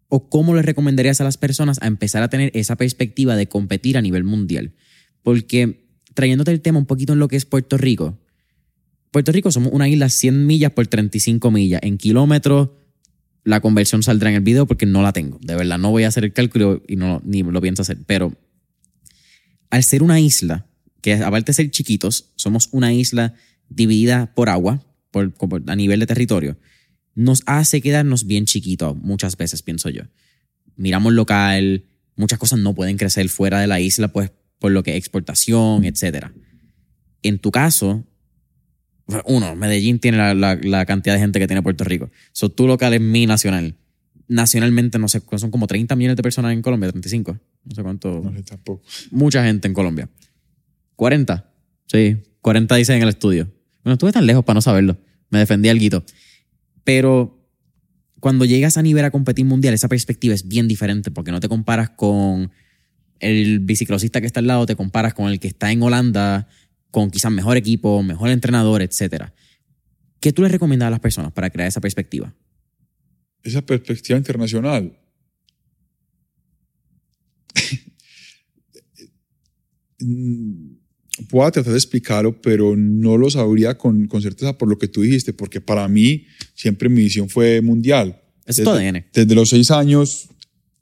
o cómo le recomendarías a las personas a empezar a tener esa perspectiva de competir a nivel mundial? Porque trayéndote el tema un poquito en lo que es Puerto Rico, Puerto Rico somos una isla 100 millas por 35 millas. En kilómetros la conversión saldrá en el video porque no la tengo. De verdad, no voy a hacer el cálculo y no, ni lo pienso hacer. Pero al ser una isla, que aparte de ser chiquitos, somos una isla dividida por agua, por, a nivel de territorio, nos hace quedarnos bien chiquitos muchas veces, pienso yo. Miramos local, muchas cosas no pueden crecer fuera de la isla, pues por lo que exportación, etc. En tu caso, uno, Medellín tiene la, cantidad de gente que tiene Puerto Rico. So, tu local es mi nacional. Nacionalmente, no sé, son como 30 millones de personas en Colombia, 35. No sé cuánto. No sé tampoco. Mucha gente en Colombia. 40. Sí, 40 dicen en el estudio. Bueno, estuve tan lejos para no saberlo. Me defendí algo. Pero cuando llegas a nivel a competir mundial, esa perspectiva es bien diferente porque no te comparas con el biciclosista que está al lado, te comparas con el que está en Holanda con quizás mejor equipo, mejor entrenador, etc. ¿Qué tú le recomiendas a las personas para crear esa perspectiva? Esa perspectiva internacional. Puedo tratar de explicarlo, pero no lo sabría con, con, certeza por lo que tú dijiste, porque para mí siempre mi visión fue mundial. Es todo ADN. Desde los seis años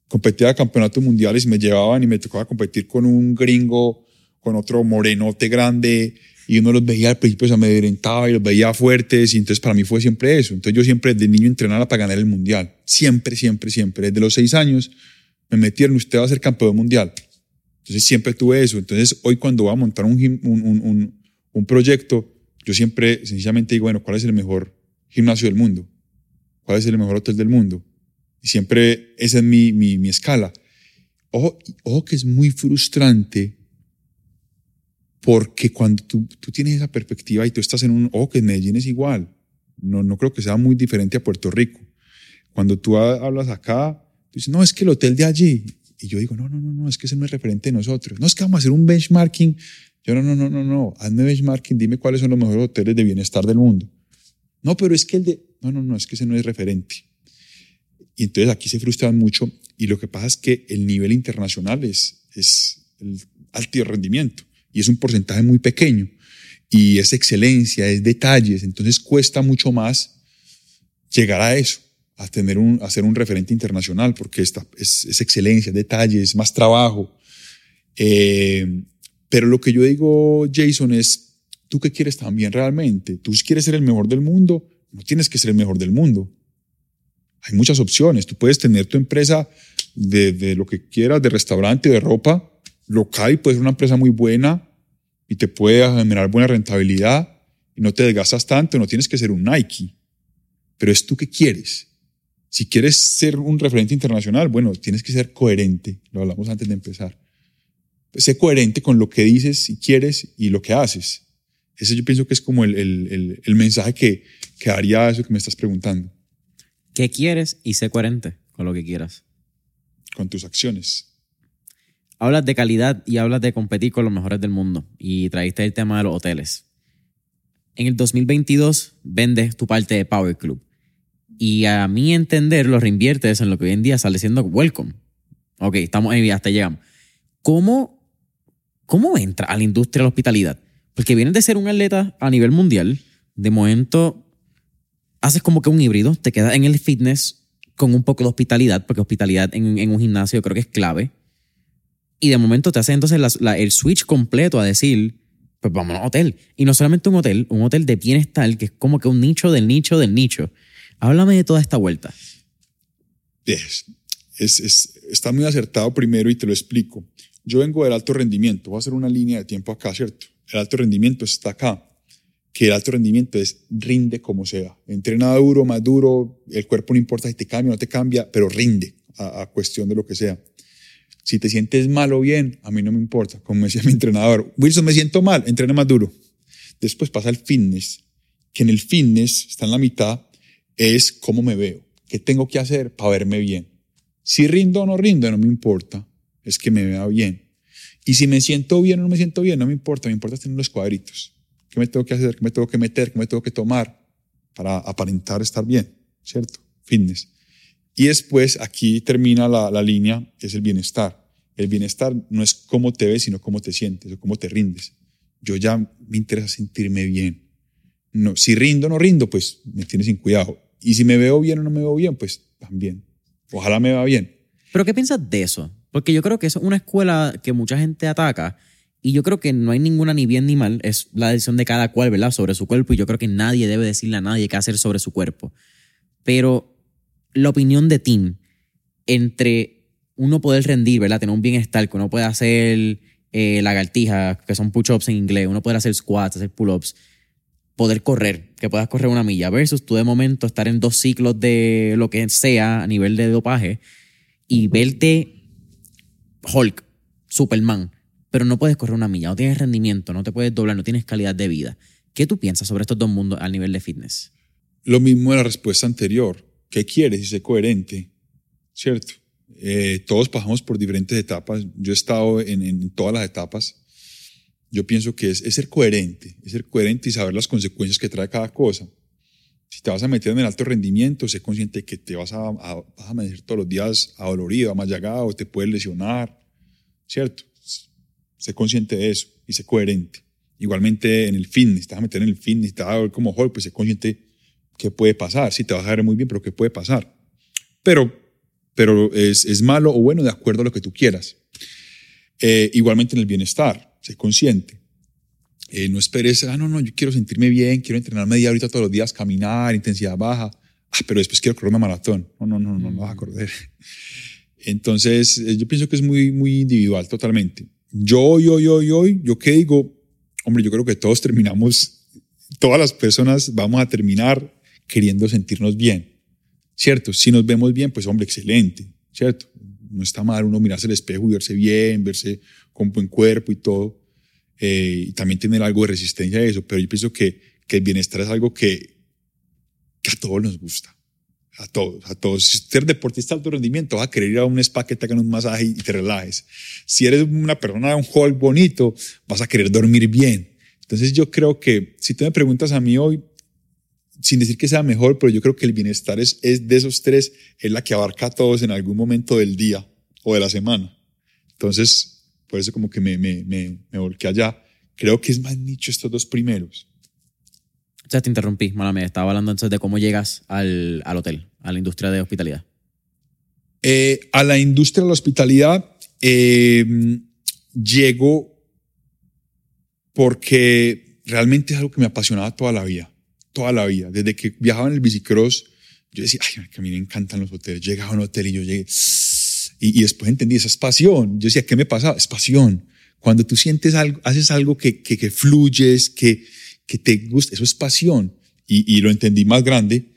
competía a campeonatos mundiales y me llevaban y me tocaba competir con un gringo con otro morenote grande y uno los veía al principio se amedrentaba y los veía fuertes y entonces para mí fue siempre eso. Entonces yo siempre desde niño entrenaba para ganar el mundial. Siempre, siempre, siempre. Desde los seis años me metieron, usted va a ser campeón mundial. Entonces siempre tuve eso. Entonces hoy cuando voy a montar un, un, un, un proyecto, yo siempre sencillamente digo, bueno, ¿cuál es el mejor gimnasio del mundo? ¿Cuál es el mejor hotel del mundo? Y siempre esa es mi, mi, mi escala. Ojo, ojo que es muy frustrante porque cuando tú, tú, tienes esa perspectiva y tú estás en un, oh, que Medellín es igual, no, no creo que sea muy diferente a Puerto Rico. Cuando tú hablas acá, tú dices, no, es que el hotel de allí, Y yo digo, no, no, no, no, es que ese no es referente de nosotros. No es que vamos a hacer un benchmarking. Yo, no, no, no, no, no, hazme benchmarking, dime cuáles son los mejores hoteles de bienestar del mundo. No, pero es que el de, no, no, no, es que ese no es referente. Y entonces aquí se frustran mucho y lo que pasa es que el nivel internacional es, es el alto rendimiento y es un porcentaje muy pequeño y es excelencia, es detalles, entonces cuesta mucho más llegar a eso, a tener un, a ser un referente internacional porque esta, es, es excelencia, detalles, más trabajo. Eh, pero lo que yo digo, Jason, es, ¿tú qué quieres también realmente? ¿Tú quieres ser el mejor del mundo? No tienes que ser el mejor del mundo. Hay muchas opciones. Tú puedes tener tu empresa de, de lo que quieras, de restaurante, de ropa, local puede ser una empresa muy buena y te puede generar buena rentabilidad y no te desgastas tanto, no tienes que ser un Nike. Pero es tú que quieres. Si quieres ser un referente internacional, bueno, tienes que ser coherente. Lo hablamos antes de empezar. Pues sé coherente con lo que dices y quieres y lo que haces. Ese yo pienso que es como el, el, el, mensaje que, que daría eso que me estás preguntando. ¿Qué quieres y sé coherente con lo que quieras? Con tus acciones hablas de calidad y hablas de competir con los mejores del mundo y traíste el tema de los hoteles. En el 2022 vendes tu parte de Power Club y a mi entender lo reinviertes en lo que hoy en día sale siendo Welcome. Ok, estamos ahí, hasta llegamos. ¿Cómo, ¿Cómo entra a la industria de la hospitalidad? Porque vienes de ser un atleta a nivel mundial, de momento haces como que un híbrido, te quedas en el fitness con un poco de hospitalidad, porque hospitalidad en, un gimnasio creo que es clave y de momento te hace entonces el switch completo a decir, pues vamos a un hotel. Y no solamente un hotel, un hotel de bienestar, que es como que un nicho del nicho del nicho. Háblame de toda esta vuelta. Es, es, está muy acertado primero y te lo explico. Yo vengo del alto rendimiento, voy a hacer una línea de tiempo acá, ¿cierto? El alto rendimiento está acá, que el alto rendimiento es rinde como sea. Entrena duro, más duro, el cuerpo no importa si te cambia o no te cambia, pero rinde a, a cuestión de lo que sea. Si te sientes mal o bien, a mí no me importa. Como decía mi entrenador, Wilson, me siento mal, entrena más duro. Después pasa el fitness, que en el fitness está en la mitad, es cómo me veo, qué tengo que hacer para verme bien. Si rindo o no rindo, no me importa, es que me vea bien. Y si me siento bien o no me siento bien, no me importa, me importa tener los cuadritos. ¿Qué me tengo que hacer? ¿Qué me tengo que meter? ¿Qué me tengo que tomar para aparentar estar bien? ¿Cierto? Fitness. Y después aquí termina la, la línea, que es el bienestar. El bienestar no es cómo te ves, sino cómo te sientes o cómo te rindes. Yo ya me interesa sentirme bien. No, si rindo o no rindo, pues me tienes sin cuidado. Y si me veo bien o no me veo bien, pues también. Ojalá me va bien. Pero ¿qué piensas de eso? Porque yo creo que es una escuela que mucha gente ataca y yo creo que no hay ninguna ni bien ni mal, es la decisión de cada cual, ¿verdad? Sobre su cuerpo y yo creo que nadie debe decirle a nadie qué hacer sobre su cuerpo. Pero la opinión de Tim entre uno poder rendir, ¿verdad? Tener un bienestar, que uno puede hacer eh, lagartijas, que son push-ups en inglés, uno puede hacer squats, hacer pull-ups, poder correr, que puedas correr una milla, versus tú de momento estar en dos ciclos de lo que sea a nivel de dopaje y verte Hulk, Superman, pero no puedes correr una milla, no tienes rendimiento, no te puedes doblar, no tienes calidad de vida. ¿Qué tú piensas sobre estos dos mundos a nivel de fitness? Lo mismo de la respuesta anterior. ¿Qué quieres y sé coherente? ¿Cierto? Eh, todos pasamos por diferentes etapas. Yo he estado en, en todas las etapas. Yo pienso que es, es, ser coherente, es ser coherente y saber las consecuencias que trae cada cosa. Si te vas a meter en el alto rendimiento, sé consciente de que te vas a, a, vas a medir todos los días adolorido, amallagado, te puedes lesionar, ¿cierto? Sé consciente de eso y sé coherente. Igualmente en el fitness, te vas a meter en el fitness, te vas a ver como joven, pues sé consciente qué puede pasar. Sí, te vas a ver muy bien, pero qué puede pasar. Pero, pero es, es malo o bueno de acuerdo a lo que tú quieras. Eh, igualmente en el bienestar, sé consciente. Eh, no esperes, ah, no, no, yo quiero sentirme bien, quiero entrenar media horita todos los días, caminar, intensidad baja, ah, pero después quiero correr una maratón. No, no, no, no, no vas a correr. Entonces, eh, yo pienso que es muy, muy individual totalmente. Yo hoy, hoy, hoy, hoy, yo qué digo, hombre, yo creo que todos terminamos, todas las personas vamos a terminar queriendo sentirnos bien, ¿cierto? Si nos vemos bien, pues hombre, excelente, ¿cierto? No está mal uno mirarse al espejo y verse bien, verse con buen cuerpo y todo, eh, y también tener algo de resistencia a eso, pero yo pienso que, que el bienestar es algo que, que a todos nos gusta. a todos, a todos. Si eres deportista de alto rendimiento, vas a querer ir a un spa que te hagan un masaje y te relajes. Si eres una persona de un hall bonito, vas a querer dormir bien. Entonces yo creo que si tú me preguntas a mí hoy, sin decir que sea mejor, pero yo creo que el bienestar es, es de esos tres, es la que abarca a todos en algún momento del día o de la semana. Entonces, por eso como que me, me, me, me volqué allá. Creo que es más nicho estos dos primeros. Ya te interrumpí, mala. Estaba hablando entonces de cómo llegas al, al hotel, a la industria de hospitalidad. Eh, a la industria de la hospitalidad eh, llego porque realmente es algo que me apasionaba toda la vida, toda la vida. Desde que viajaba en el bicicross, yo decía, ay, que a mí me encantan los hoteles. Llegaba a un hotel y yo llegué, y, y después entendí, esa es pasión. Yo decía, ¿qué me pasa? Es pasión. Cuando tú sientes algo, haces algo que, que, que fluyes, que, que te gusta, eso es pasión. Y, y, lo entendí más grande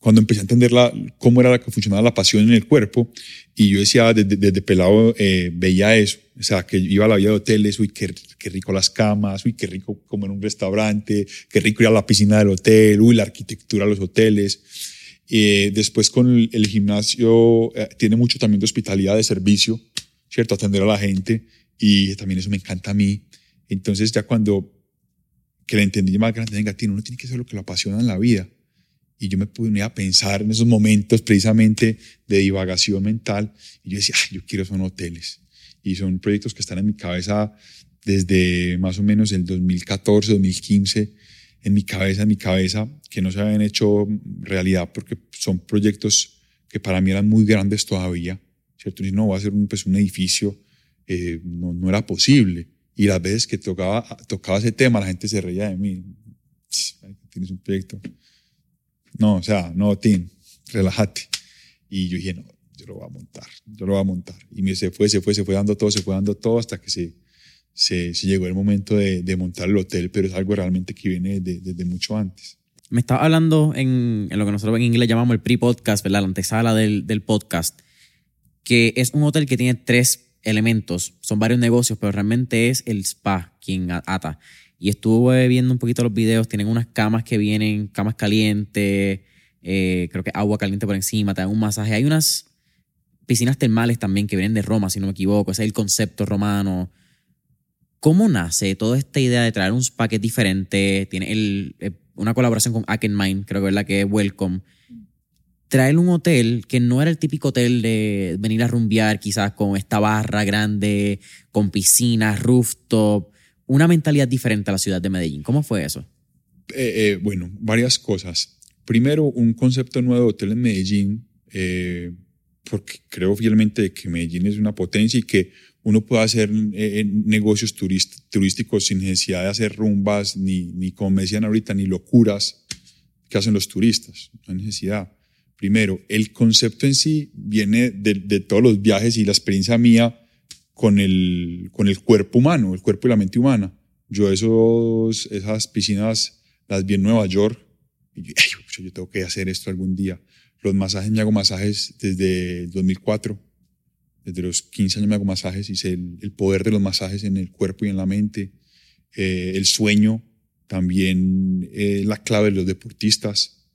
cuando empecé a entender la, cómo era la que funcionaba la pasión en el cuerpo. Y yo decía, desde, desde pelado eh, veía eso. O sea, que iba a la vida de hoteles, uy, qué, qué, rico las camas, uy, qué rico comer en un restaurante, qué rico ir a la piscina del hotel, uy, la arquitectura de los hoteles. Eh, después con el, el gimnasio eh, tiene mucho también de hospitalidad, de servicio, ¿cierto? Atender a la gente y también eso me encanta a mí. Entonces ya cuando que le entendí más grande, venga, tío, uno tiene que hacer lo que lo apasiona en la vida. Y yo me ponía a pensar en esos momentos precisamente de divagación mental y yo decía, Ay, yo quiero son hoteles. Y son proyectos que están en mi cabeza desde más o menos el 2014, 2015, en mi cabeza, en mi cabeza, que no se habían hecho realidad porque son proyectos que para mí eran muy grandes todavía, ¿cierto? Y no, va a ser un, pues, un edificio, eh, no, no era posible. Y las veces que tocaba, tocaba ese tema, la gente se reía de mí. Tienes un proyecto. No, o sea, no, Tim, relájate. Y yo dije, no, yo lo voy a montar, yo lo voy a montar. Y me, se fue, se fue, se fue dando todo, se fue dando todo hasta que se, se, se llegó el momento de, de, montar el hotel, pero es algo realmente que viene desde de, de mucho antes. Me estaba hablando en, en, lo que nosotros en inglés llamamos el pre-podcast, ¿verdad? La antesala del, del podcast, que es un hotel que tiene tres elementos, son varios negocios, pero realmente es el spa quien ata. Y estuve viendo un poquito los videos, tienen unas camas que vienen, camas calientes, eh, creo que agua caliente por encima, te dan un masaje. Hay unas piscinas termales también que vienen de Roma, si no me equivoco, ese es el concepto romano. ¿Cómo nace toda esta idea de traer un spa diferente? Tiene el, eh, una colaboración con Akenmine, creo que es la que es Welcome traer un hotel que no era el típico hotel de venir a rumbear quizás con esta barra grande, con piscinas, rooftop, una mentalidad diferente a la ciudad de Medellín. ¿Cómo fue eso? Eh, eh, bueno, varias cosas. Primero, un concepto nuevo de hotel en Medellín, eh, porque creo fielmente que Medellín es una potencia y que uno puede hacer eh, negocios turísticos sin necesidad de hacer rumbas, ni, ni como me decían ahorita, ni locuras que hacen los turistas. No hay necesidad. Primero, el concepto en sí viene de, de, todos los viajes y la experiencia mía con el, con el cuerpo humano, el cuerpo y la mente humana. Yo esos, esas piscinas las vi en Nueva York y yo, yo tengo que hacer esto algún día. Los masajes, me hago masajes desde el 2004. Desde los 15 años me hago masajes y el poder de los masajes en el cuerpo y en la mente. Eh, el sueño, también eh, la clave de los deportistas.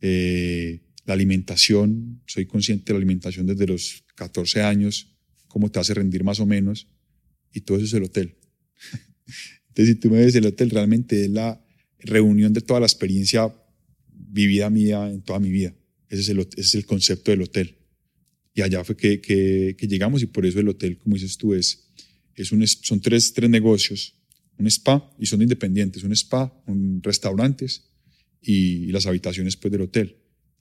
Eh, la alimentación, soy consciente de la alimentación desde los 14 años, cómo te hace rendir más o menos, y todo eso es el hotel. Entonces, si tú me ves el hotel, realmente es la reunión de toda la experiencia vivida mía en toda mi vida. Ese es el, ese es el concepto del hotel. Y allá fue que, que, que, llegamos y por eso el hotel, como dices tú, es, es un, son tres, tres negocios. Un spa, y son independientes, un spa, un restaurantes y, y las habitaciones pues, del hotel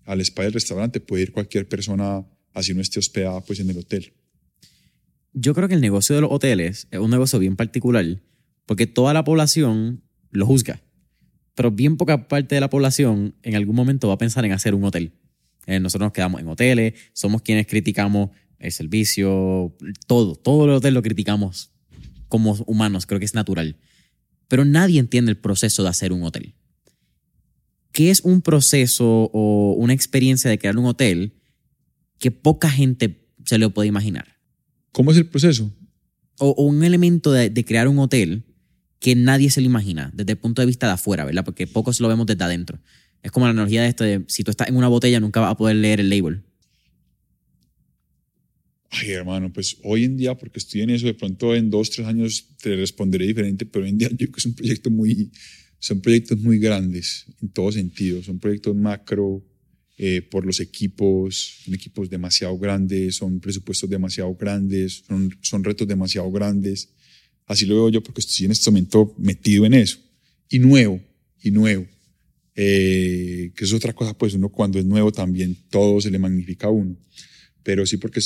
al spa del restaurante puede ir cualquier persona así no esté hospedada pues en el hotel. Yo creo que el negocio de los hoteles es un negocio bien particular porque toda la población lo juzga, pero bien poca parte de la población en algún momento va a pensar en hacer un hotel. Eh, nosotros nos quedamos en hoteles, somos quienes criticamos el servicio, todo, todo el hotel lo criticamos como humanos, creo que es natural. Pero nadie entiende el proceso de hacer un hotel. ¿qué es un proceso o una experiencia de crear un hotel que poca gente se lo puede imaginar? ¿Cómo es el proceso? O, o un elemento de, de, crear un hotel que nadie se lo imagina desde el punto de vista de afuera, ¿verdad? Porque pocos lo vemos desde adentro. Es como la analogía de esto de si tú estás en una botella nunca vas a poder leer el label. Ay, hermano, pues hoy en día, porque estoy en eso, de pronto en dos, tres años te responderé diferente, pero hoy en día yo creo que es un proyecto muy, son proyectos muy grandes en todo sentido, son proyectos macro eh, por los equipos, son equipos demasiado grandes, son presupuestos demasiado grandes, son, retos demasiado grandes. Así lo veo yo porque estoy en este momento metido en eso. Y nuevo, y nuevo. Eh, que es otra cosa, pues uno cuando es nuevo también todo se le magnifica a uno. Pero sí porque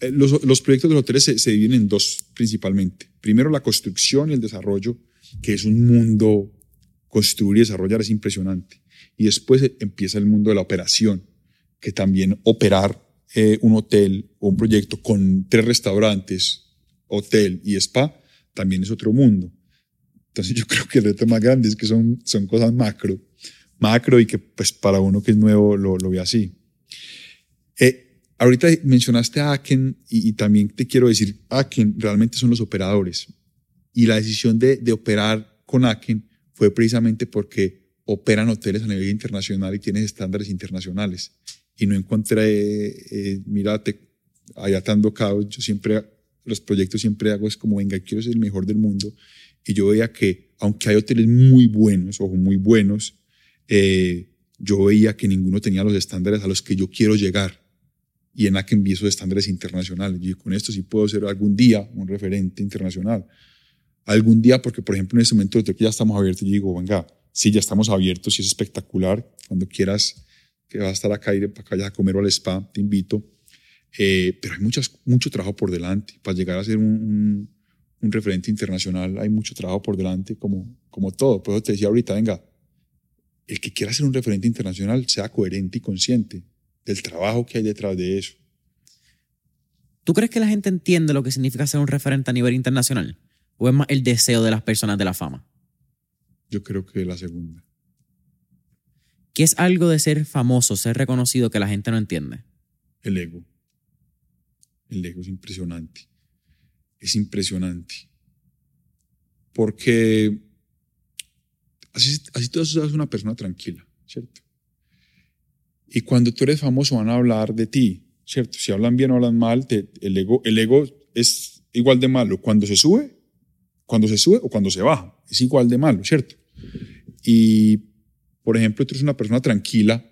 eh, los, proyectos de los hoteles se, dividen en dos principalmente. Primero la construcción y el desarrollo, que es un mundo, construir y desarrollar es impresionante. Y después empieza el mundo de la operación, que también operar eh, un hotel o un proyecto con tres restaurantes, hotel y spa, también es otro mundo. Entonces yo creo que el reto más grande es que son, son cosas macro, macro y que pues para uno que es nuevo lo, lo ve así. Eh, ahorita mencionaste a Aken y, y, también te quiero decir, Aken realmente son los operadores. Y la decisión de, de operar con Aken fue precisamente porque operan hoteles a nivel internacional y tienen estándares internacionales. Y no encontré, eh, mírate, allá tan caos, yo siempre, los proyectos siempre hago es como, venga, quiero ser el mejor del mundo. Y yo veía que, aunque hay hoteles muy buenos, ojo, muy buenos, eh, yo veía que ninguno tenía los estándares a los que yo quiero llegar. Y en Aken vi esos estándares internacionales. Y con esto sí puedo ser algún día un referente internacional. Algún día, porque por ejemplo en este momento que ya estamos abiertos, yo digo, venga, sí, ya estamos abiertos y es espectacular. Cuando quieras que vas a estar acá y para que a comer o al spa, te invito. Eh, pero hay muchas, mucho trabajo por delante. Para llegar a ser un, referente internacional hay mucho trabajo por delante, como, como todo. Por eso te decía ahorita, venga, el que quiera ser un referente internacional sea coherente y consciente del trabajo que hay detrás de eso. ¿Tú crees que la gente entiende lo que significa ser un referente a nivel internacional? ¿O es más el deseo de las personas de la fama? Yo creo que la segunda. ¿Qué es algo de ser famoso, ser reconocido que la gente no entiende? El ego. El ego es impresionante. Es impresionante. Porque así, así tú eres una persona tranquila, ¿cierto? Y cuando tú eres famoso van a hablar de ti, ¿cierto? Si hablan bien o hablan mal, te, el, ego, el ego es igual de malo cuando se sube, cuando se sube o cuando se baja. Es igual de malo, ¿cierto? Y, por ejemplo, tú eres una persona tranquila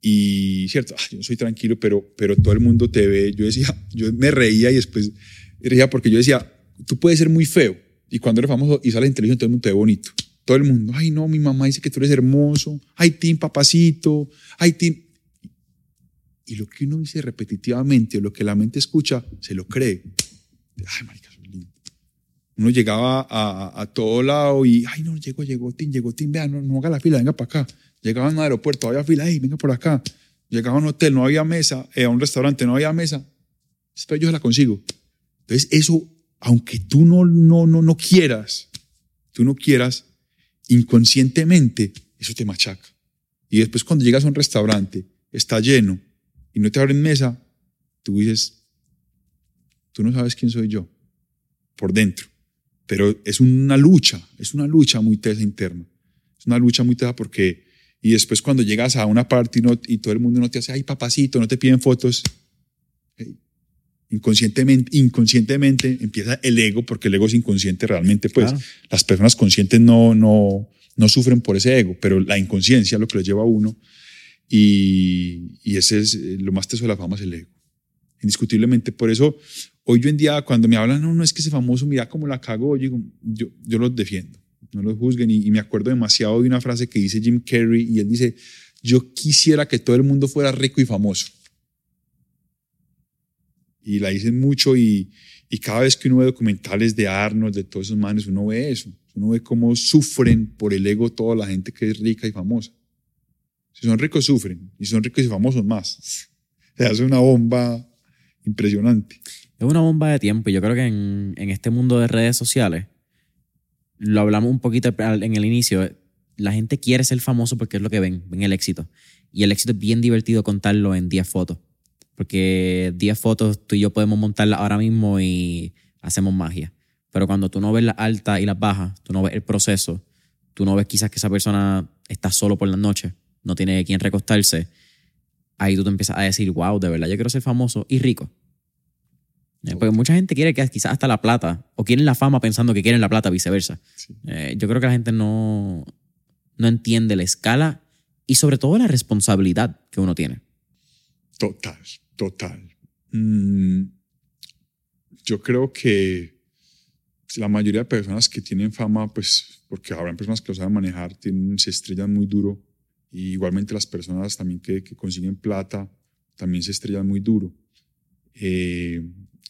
y, ¿cierto? yo soy tranquilo, pero, pero todo el mundo te ve. Yo decía, yo me reía y después reía porque yo decía, tú puedes ser muy feo y cuando eres famoso y sales inteligente, todo el mundo te ve bonito. Todo el mundo, ay no, mi mamá dice que tú eres hermoso, ay Tim, papacito, ay Tim. Y lo que uno dice repetitivamente o lo que la mente escucha, se lo cree. Ay, marica. Uno llegaba a, a, todo lado y, ay no, llegó, llegó Tim, llegó Tim, vea, no, no haga la fila, venga para acá. Llegaba a un aeropuerto, había fila, ay, venga por acá. Llegaba a un hotel, no había mesa, eh, a un restaurante, no había mesa. Espera, yo se la consigo. Entonces, eso, aunque tú no, no, no, no quieras, tú no quieras, inconscientemente eso te machaca. Y después cuando llegas a un restaurante, está lleno y no te abren mesa, tú dices, tú no sabes quién soy yo por dentro. Pero es una lucha, es una lucha muy tesa interna. Es una lucha muy tesa porque, y después cuando llegas a una parte y, no, y todo el mundo no te hace, ay papacito, no te piden fotos, inconscientemente, inconscientemente empieza el ego, porque el ego es inconsciente realmente, pues claro. las personas conscientes no, no, no sufren por ese ego, pero la inconsciencia es lo que lo lleva a uno y, y ese es lo más teso de la fama es el ego, indiscutiblemente. Por eso hoy yo en día cuando me hablan, no, no es que ese famoso, mira cómo la cago, yo, yo, yo los defiendo, no los juzguen y, y me acuerdo demasiado de una frase que dice Jim Carrey y él dice, yo quisiera que todo el mundo fuera rico y famoso y la dicen mucho y, y cada vez que uno ve documentales de Arnold, de todos esos manes, uno ve eso. Uno ve cómo sufren por el ego toda la gente que es rica y famosa. Si son ricos, sufren. Y si son ricos y famosos, más. Se hace una bomba impresionante. Es una bomba de tiempo. Y yo creo que en, en este mundo de redes sociales, lo hablamos un poquito en el inicio, la gente quiere ser famoso porque es lo que ven, ven el éxito. Y el éxito es bien divertido contarlo en 10 fotos. Porque 10 fotos tú y yo podemos montarlas ahora mismo y hacemos magia. Pero cuando tú no ves las altas y las bajas, tú no ves el proceso, tú no ves quizás que esa persona está solo por la noche, no tiene quien recostarse, ahí tú te empiezas a decir, wow, de verdad yo quiero ser famoso y rico. Eh, Porque mucha gente quiere que quizás hasta la plata, o quieren la fama pensando que quieren la plata, viceversa. Sí. Eh, yo creo que la gente no, no entiende la escala y sobre todo la responsabilidad que uno tiene. Total, total. Mm, yo creo que la mayoría de personas que tienen fama, pues, porque habrán personas que lo saben manejar, tienen, se estrellan muy duro. Y igualmente las personas también que, que consiguen plata también se estrellan muy duro. Eh,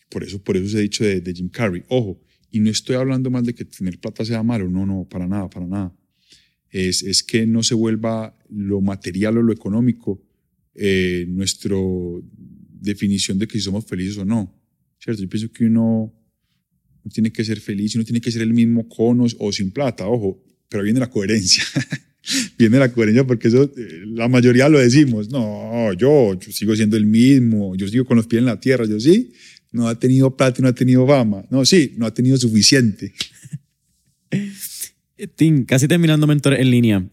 por eso, por eso se ha dicho de, de Jim Carrey. Ojo, y no estoy hablando más de que tener plata sea malo, no, no, para nada, para nada. Es, es que no se vuelva lo material o lo económico eh, nuestra definición de que si somos felices o no. ¿Cierto? Yo pienso que uno no tiene que ser feliz, uno tiene que ser el mismo con o, o sin plata, ojo, pero viene la coherencia. viene la coherencia porque eso eh, la mayoría lo decimos. No, yo, yo sigo siendo el mismo, yo sigo con los pies en la tierra, yo sí, no ha tenido plata y no ha tenido fama. No, sí, no ha tenido suficiente. Tim, casi terminando mentor en línea.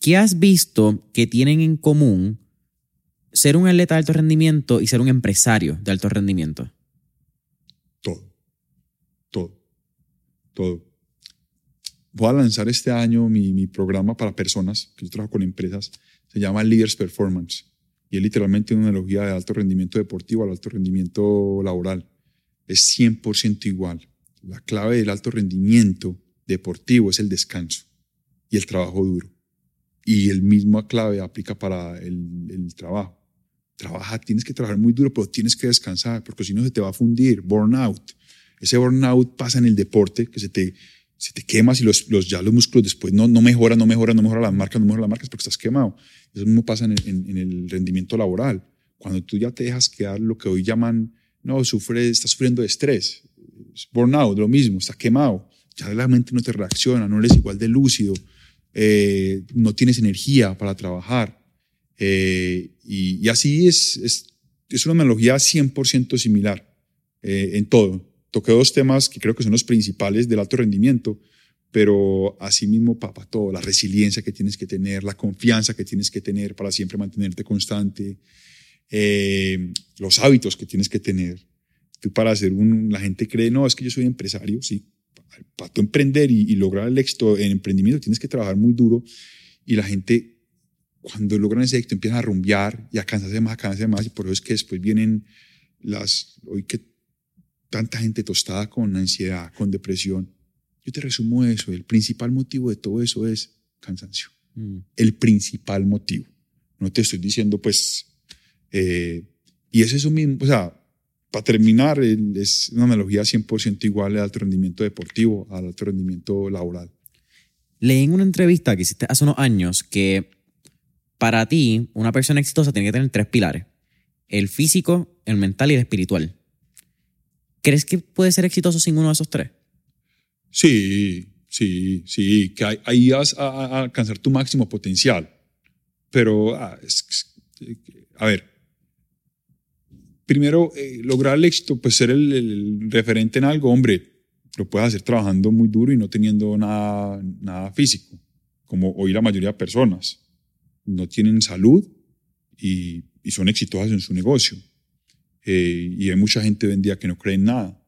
¿Qué has visto que tienen en común ser un atleta de alto rendimiento y ser un empresario de alto rendimiento? Todo, todo, todo. Voy a lanzar este año mi, mi programa para personas, que yo trabajo con empresas, se llama Leaders Performance. Y es literalmente una analogía de alto rendimiento deportivo al alto rendimiento laboral. Es 100% igual. La clave del alto rendimiento deportivo es el descanso y el trabajo duro. Y el mismo clave aplica para el, el trabajo. Trabaja, tienes que trabajar muy duro, pero tienes que descansar, porque si no se te va a fundir, burnout. Ese burnout pasa en el deporte, que se te, se te quemas y los, los, ya los músculos después no, no mejoran, no mejoran, no mejoran las marcas, no mejoran las marcas porque estás quemado. Eso mismo pasa en el, en, en el rendimiento laboral. Cuando tú ya te dejas quedar lo que hoy llaman, no, sufre, estás sufriendo de estrés, burnout, lo mismo, está quemado. Ya la mente no te reacciona, no eres igual de lúcido, eh, no tienes energía para trabajar. Eh, y, y, así es, es, es, una analogía 100% similar eh, en todo. Toqué dos temas que creo que son los principales del alto rendimiento, pero así mismo para todo, la resiliencia que tienes que tener, la confianza que tienes que tener para siempre mantenerte constante, eh, los hábitos que tienes que tener. Tú para hacer un, la gente cree, no, es que yo soy empresario, sí, para tú emprender y, y lograr el éxito en emprendimiento tienes que trabajar muy duro y la gente cuando logran ese éxito empiezan a rumbear y a cansarse más, a cansarse más y por eso es que después vienen las, hoy que tanta gente tostada con ansiedad, con depresión. Yo te resumo eso, el principal motivo de todo eso es cansancio. Mm. El principal motivo. No te estoy diciendo pues, eh, y es eso mismo, o sea, para terminar, es una analogía 100% igual al alto rendimiento deportivo, al alto rendimiento laboral. Leí en una entrevista que hiciste hace unos años que para ti, una persona exitosa tiene que tener tres pilares: el físico, el mental y el espiritual. ¿Crees que puede ser exitoso sin uno de esos tres? Sí, sí, sí, que ahí vas a, a alcanzar tu máximo potencial. Pero, a, a ver, primero, eh, lograr el éxito, pues ser el, el, referente en algo, hombre, lo puedes hacer trabajando muy duro y no teniendo nada, nada físico, como hoy la mayoría de personas. No tienen salud y, y son exitosas en su negocio. Eh, y hay mucha gente hoy en día que no cree en nada,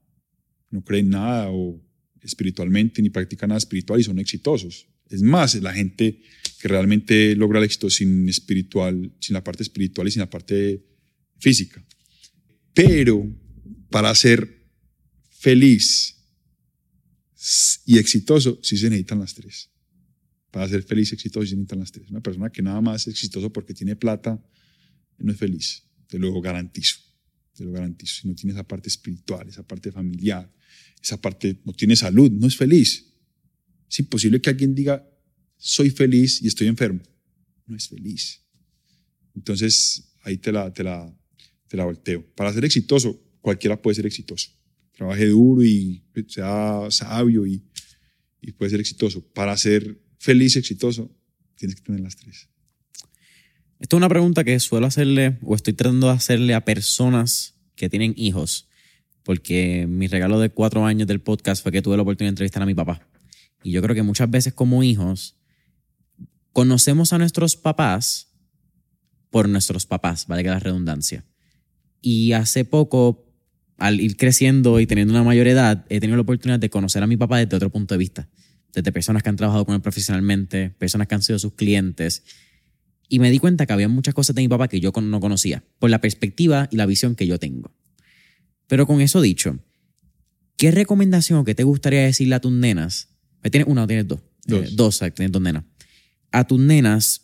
no cree en nada o espiritualmente ni practica nada espiritual y son exitosos. Es más, la gente que realmente logra el éxito sin espiritual, sin la parte espiritual y sin la parte física. Pero para ser feliz y exitoso, sí se necesitan las tres. Para ser feliz y exitoso, sí se necesitan las tres. Una persona que nada más es exitoso porque tiene plata, no es feliz. Te lo garantizo. Te lo garantizo. Si no tiene esa parte espiritual, esa parte familiar, esa parte no tiene salud, no es feliz. Es imposible que alguien diga, soy feliz y estoy enfermo. No es feliz. Entonces, ahí te la, te la, te la volteo. Para ser exitoso, cualquiera puede ser exitoso. Trabaje duro y sea sabio y, y puede ser exitoso. Para ser feliz exitoso, tienes que tener las tres. Esta es una pregunta que suelo hacerle o estoy tratando de hacerle a personas que tienen hijos, porque mi regalo de cuatro años del podcast fue que tuve la oportunidad de entrevistar a mi papá. Y yo creo que muchas veces como hijos conocemos a nuestros papás por nuestros papás, vale que la redundancia. Y hace poco, al ir creciendo y teniendo una mayor edad, he tenido la oportunidad de conocer a mi papá desde otro punto de vista. Desde personas que han trabajado con él profesionalmente, personas que han sido sus clientes. Y me di cuenta que había muchas cosas de mi papá que yo no conocía, por la perspectiva y la visión que yo tengo. Pero con eso dicho, ¿qué recomendación que te gustaría decirle a tus nenas? ¿Tienes una o tienes dos? Dos. Eh, dos, tienes dos nenas. A tus nenas,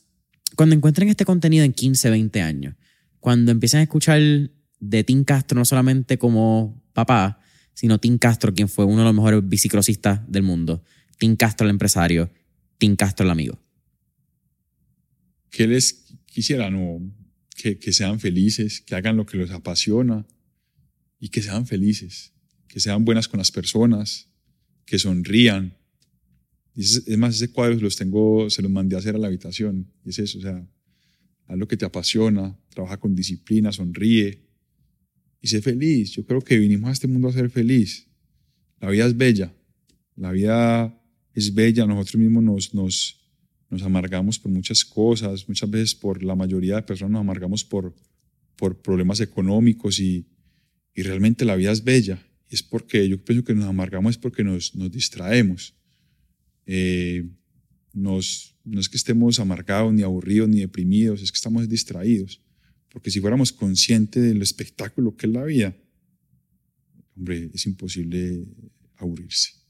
cuando encuentren este contenido en 15, 20 años, cuando empiecen a escuchar de Tim Castro no solamente como papá, sino Tim Castro, quien fue uno de los mejores biciclosistas del mundo, Tim Castro el empresario, Tim Castro el amigo. ¿Qué les quisiera? No, que, que sean felices, que hagan lo que los apasiona y que sean felices, que sean buenas con las personas, que sonrían. Es, es más, ese cuadro los tengo, se los mandé a hacer a la habitación. Y es eso, o sea, haz lo que te apasiona, trabaja con disciplina, sonríe y sé feliz. Yo creo que vinimos a este mundo a ser feliz. La vida es bella, la vida es bella, nosotros mismos nos, nos, nos amargamos por muchas cosas, muchas veces por la mayoría de personas nos amargamos por, por problemas económicos y, y realmente la vida es bella. Y es porque yo pienso que nos amargamos es porque nos, nos distraemos. Eh, nos, no es que estemos amargados, ni aburridos, ni deprimidos, es que estamos distraídos. Porque si fuéramos conscientes del espectáculo que es la vida, hombre, es imposible aburrirse.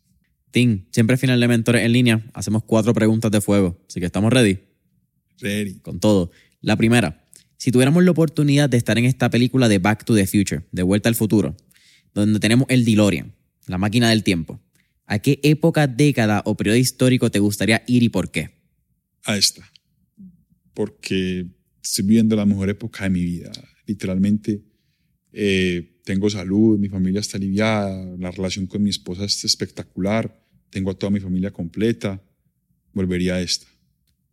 Tim, siempre final de Mentores en línea, hacemos cuatro preguntas de fuego, así que estamos ready. Ready. Con todo. La primera, si tuviéramos la oportunidad de estar en esta película de Back to the Future, de Vuelta al Futuro, donde tenemos el DeLorean, la máquina del tiempo, ¿a qué época, década o periodo histórico te gustaría ir y por qué? A esta. Porque estoy viviendo la mejor época de mi vida. Literalmente, eh, tengo salud, mi familia está aliviada, la relación con mi esposa es espectacular, tengo a toda mi familia completa. Volvería a esta.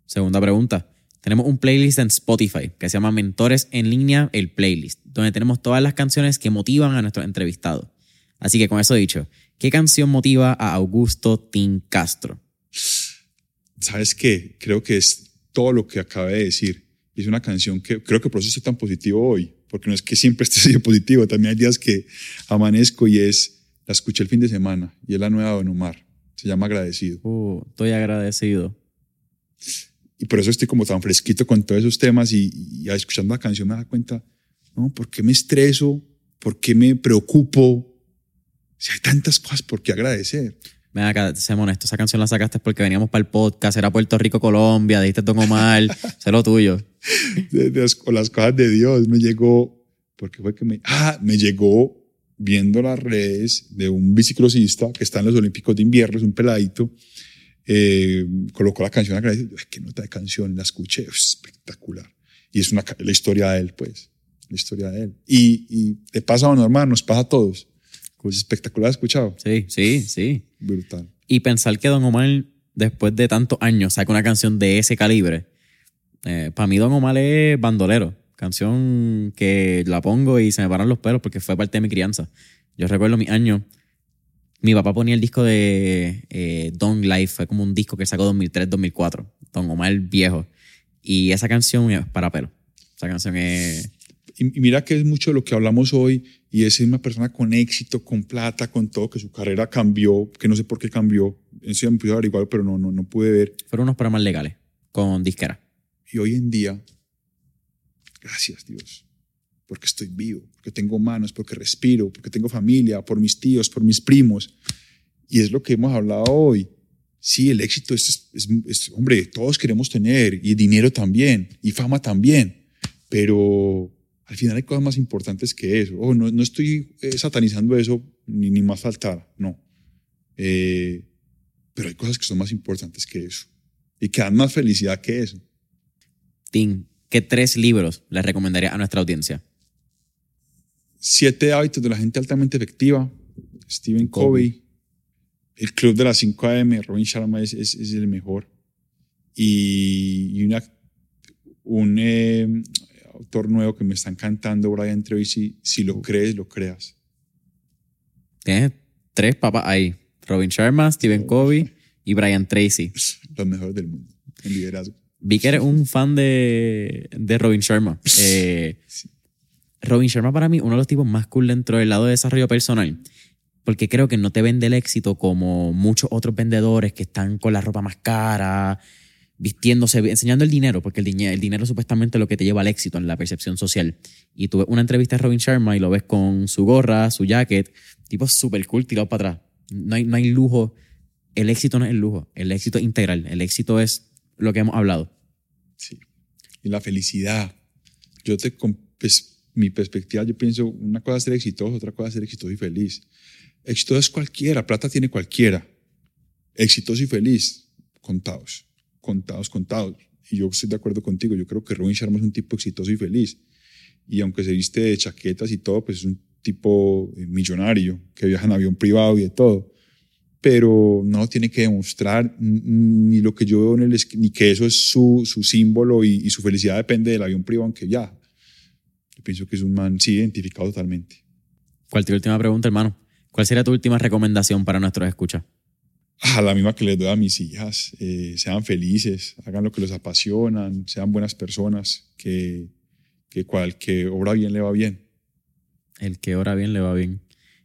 Segunda pregunta. Tenemos un playlist en Spotify que se llama Mentores en línea, el playlist, donde tenemos todas las canciones que motivan a nuestros entrevistados. Así que con eso dicho, ¿qué canción motiva a Augusto Tim Castro? ¿Sabes qué? Creo que es todo lo que acabé de decir. Es una canción que creo que por eso estoy tan positivo hoy, porque no es que siempre esté positivo, también hay días que amanezco y es, la escuché el fin de semana y es la nueva Don Omar. Se llama Agradecido. Uh, estoy agradecido. Y por eso estoy como tan fresquito con todos esos temas y, y escuchando la canción me da cuenta, ¿no? ¿Por qué me estreso? ¿Por qué me preocupo? Si hay tantas cosas por qué agradecer. Ven acá, seamos honestos, esa canción la sacaste porque veníamos para el podcast, era Puerto Rico, Colombia, dijiste Don Omar, sé lo tuyo. De, de las, cosas de Dios me llegó, porque fue que me, ah, me llegó viendo las redes de un biciclosista que está en los Olímpicos de Invierno, es un peladito, eh, colocó la canción agradecido, ay, qué nota de canción, la escuché, espectacular. Y es una, la historia de él, pues, la historia de él. Y, y te pasa a un hermano, nos pasa a todos. Espectacular, escuchado. Sí, sí, sí. Brutal. Y pensar que Don Omar, después de tantos años, saca una canción de ese calibre, eh, para mí Don Omar es bandolero. Canción que la pongo y se me paran los pelos porque fue parte de mi crianza. Yo recuerdo mis años, mi papá ponía el disco de eh, Don Life, fue como un disco que sacó 2003-2004, Don Omar viejo. Y esa canción es para pelo. Esa canción es... Y, mira que es mucho de lo que hablamos hoy y es una persona con éxito, con plata, con todo, que su carrera cambió, que no sé por qué cambió. Eso ya me pude averiguar, pero no, no, no pude ver. Fueron unos programas legales con disquera. Y hoy en día, gracias Dios, porque estoy vivo, porque tengo manos, porque respiro, porque tengo familia, por mis tíos, por mis primos. Y es lo que hemos hablado hoy. Sí, el éxito es, es, es, hombre, todos queremos tener, y dinero también, y fama también, pero al final hay cosas más importantes que eso. Oh, no, no estoy eh, satanizando eso, ni, ni más faltar, no. Eh, pero hay cosas que son más importantes que eso, y que dan más felicidad que eso. Tim, ¿qué tres libros le recomendaría a nuestra audiencia? Siete hábitos de la gente altamente efectiva, Stephen Covey. El Club de las 5 AM, Robin Sharma es, es, es el mejor. Y, y una, un eh, autor nuevo que me está encantando, Brian Tracy, si lo crees, lo creas. Tienes tres papas ahí. Robin Sharma, Stephen Covey y Brian Tracy. Los mejores del mundo en liderazgo. Vi que eres un fan de, de Robin Sharma. Eh, Robin Sharma para mí uno de los tipos más cool dentro del lado de desarrollo personal. Porque creo que no te vende el éxito como muchos otros vendedores que están con la ropa más cara, vistiéndose, enseñando el dinero, porque el, dinero, el dinero es supuestamente lo que te lleva al éxito en la percepción social. Y tuve una entrevista de Robin Sharma y lo ves con su gorra, su jacket, tipo súper cool tirado para atrás. No hay, no hay lujo. El éxito no es el lujo, el éxito integral. El éxito es lo que hemos hablado. Sí. Y la felicidad. Yo te, pues, mi perspectiva, yo pienso, una cosa es ser exitoso, otra cosa es ser exitoso y feliz. Exitoso es cualquiera, plata tiene cualquiera. Exitoso y feliz, contados, contados, contados. Y yo estoy de acuerdo contigo, yo creo que Robin Sharma es un tipo exitoso y feliz. Y aunque se viste de chaquetas y todo, pues es un tipo eh, millonario que viaja en avión privado y de todo pero no tiene que demostrar ni lo que yo veo en el ni que eso es su, su símbolo y, su felicidad depende del avión privado que ya. Yo pienso que es un man, sí, identificado totalmente. ¿Cuál tu última pregunta, hermano? ¿Cuál sería tu última recomendación para nuestros escuchas? Ah, la misma que les doy a mis hijas. Eh, sean felices, hagan lo que los apasionan, sean buenas personas, que, que cual que obra bien le va bien. El que obra bien le va bien.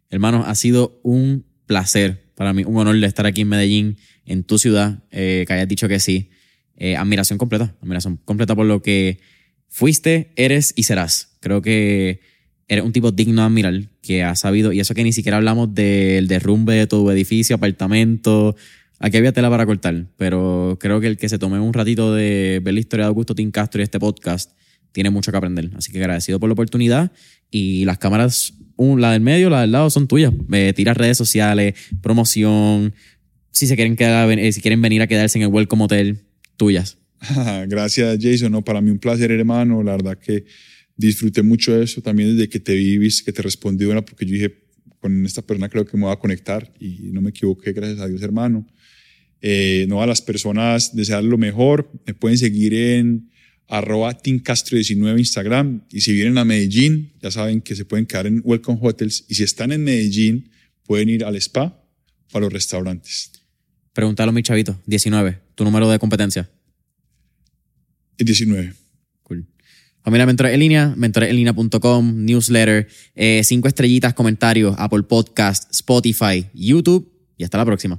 Hermano, ha sido un placer para mí un honor de estar aquí en Medellín, en tu ciudad, eh, que hayas dicho que sí. Eh, admiración completa, admiración completa por lo que fuiste, eres y serás. Creo que eres un tipo digno de admirar, que ha sabido, y eso que ni siquiera hablamos del derrumbe de tu edificio, apartamento. Aquí había tela para cortar, pero creo que el que se tome un ratito de ver la historia de Augusto Tim Castro y este podcast tiene mucho que aprender. Así que agradecido por la oportunidad y las cámaras la del medio, la del lado son tuyas. Eh, tiras redes sociales, promoción. Si se quieren quedar, eh, si quieren venir a quedarse en el Welcome Hotel, tuyas. Gracias, Jason. No, para mí un placer, hermano. La verdad que disfruté mucho de eso también desde que te vi, que te respondí, bueno, porque yo dije, con esta persona creo que me voy a conectar y no me equivoqué, gracias a Dios, hermano. Eh, no a las personas desear lo mejor. Me pueden seguir en arroba Castro19 Instagram. Y si vienen a Medellín, ya saben que se pueden quedar en Welcome Hotels. Y si están en Medellín, pueden ir al spa o a los restaurantes. Pregúntalo, mi chavito. 19. ¿Tu número de competencia? 19. Familia Mentores en línea, mentoresenlinea.com, newsletter, eh, cinco estrellitas, comentarios, Apple Podcast, Spotify, YouTube y hasta la próxima.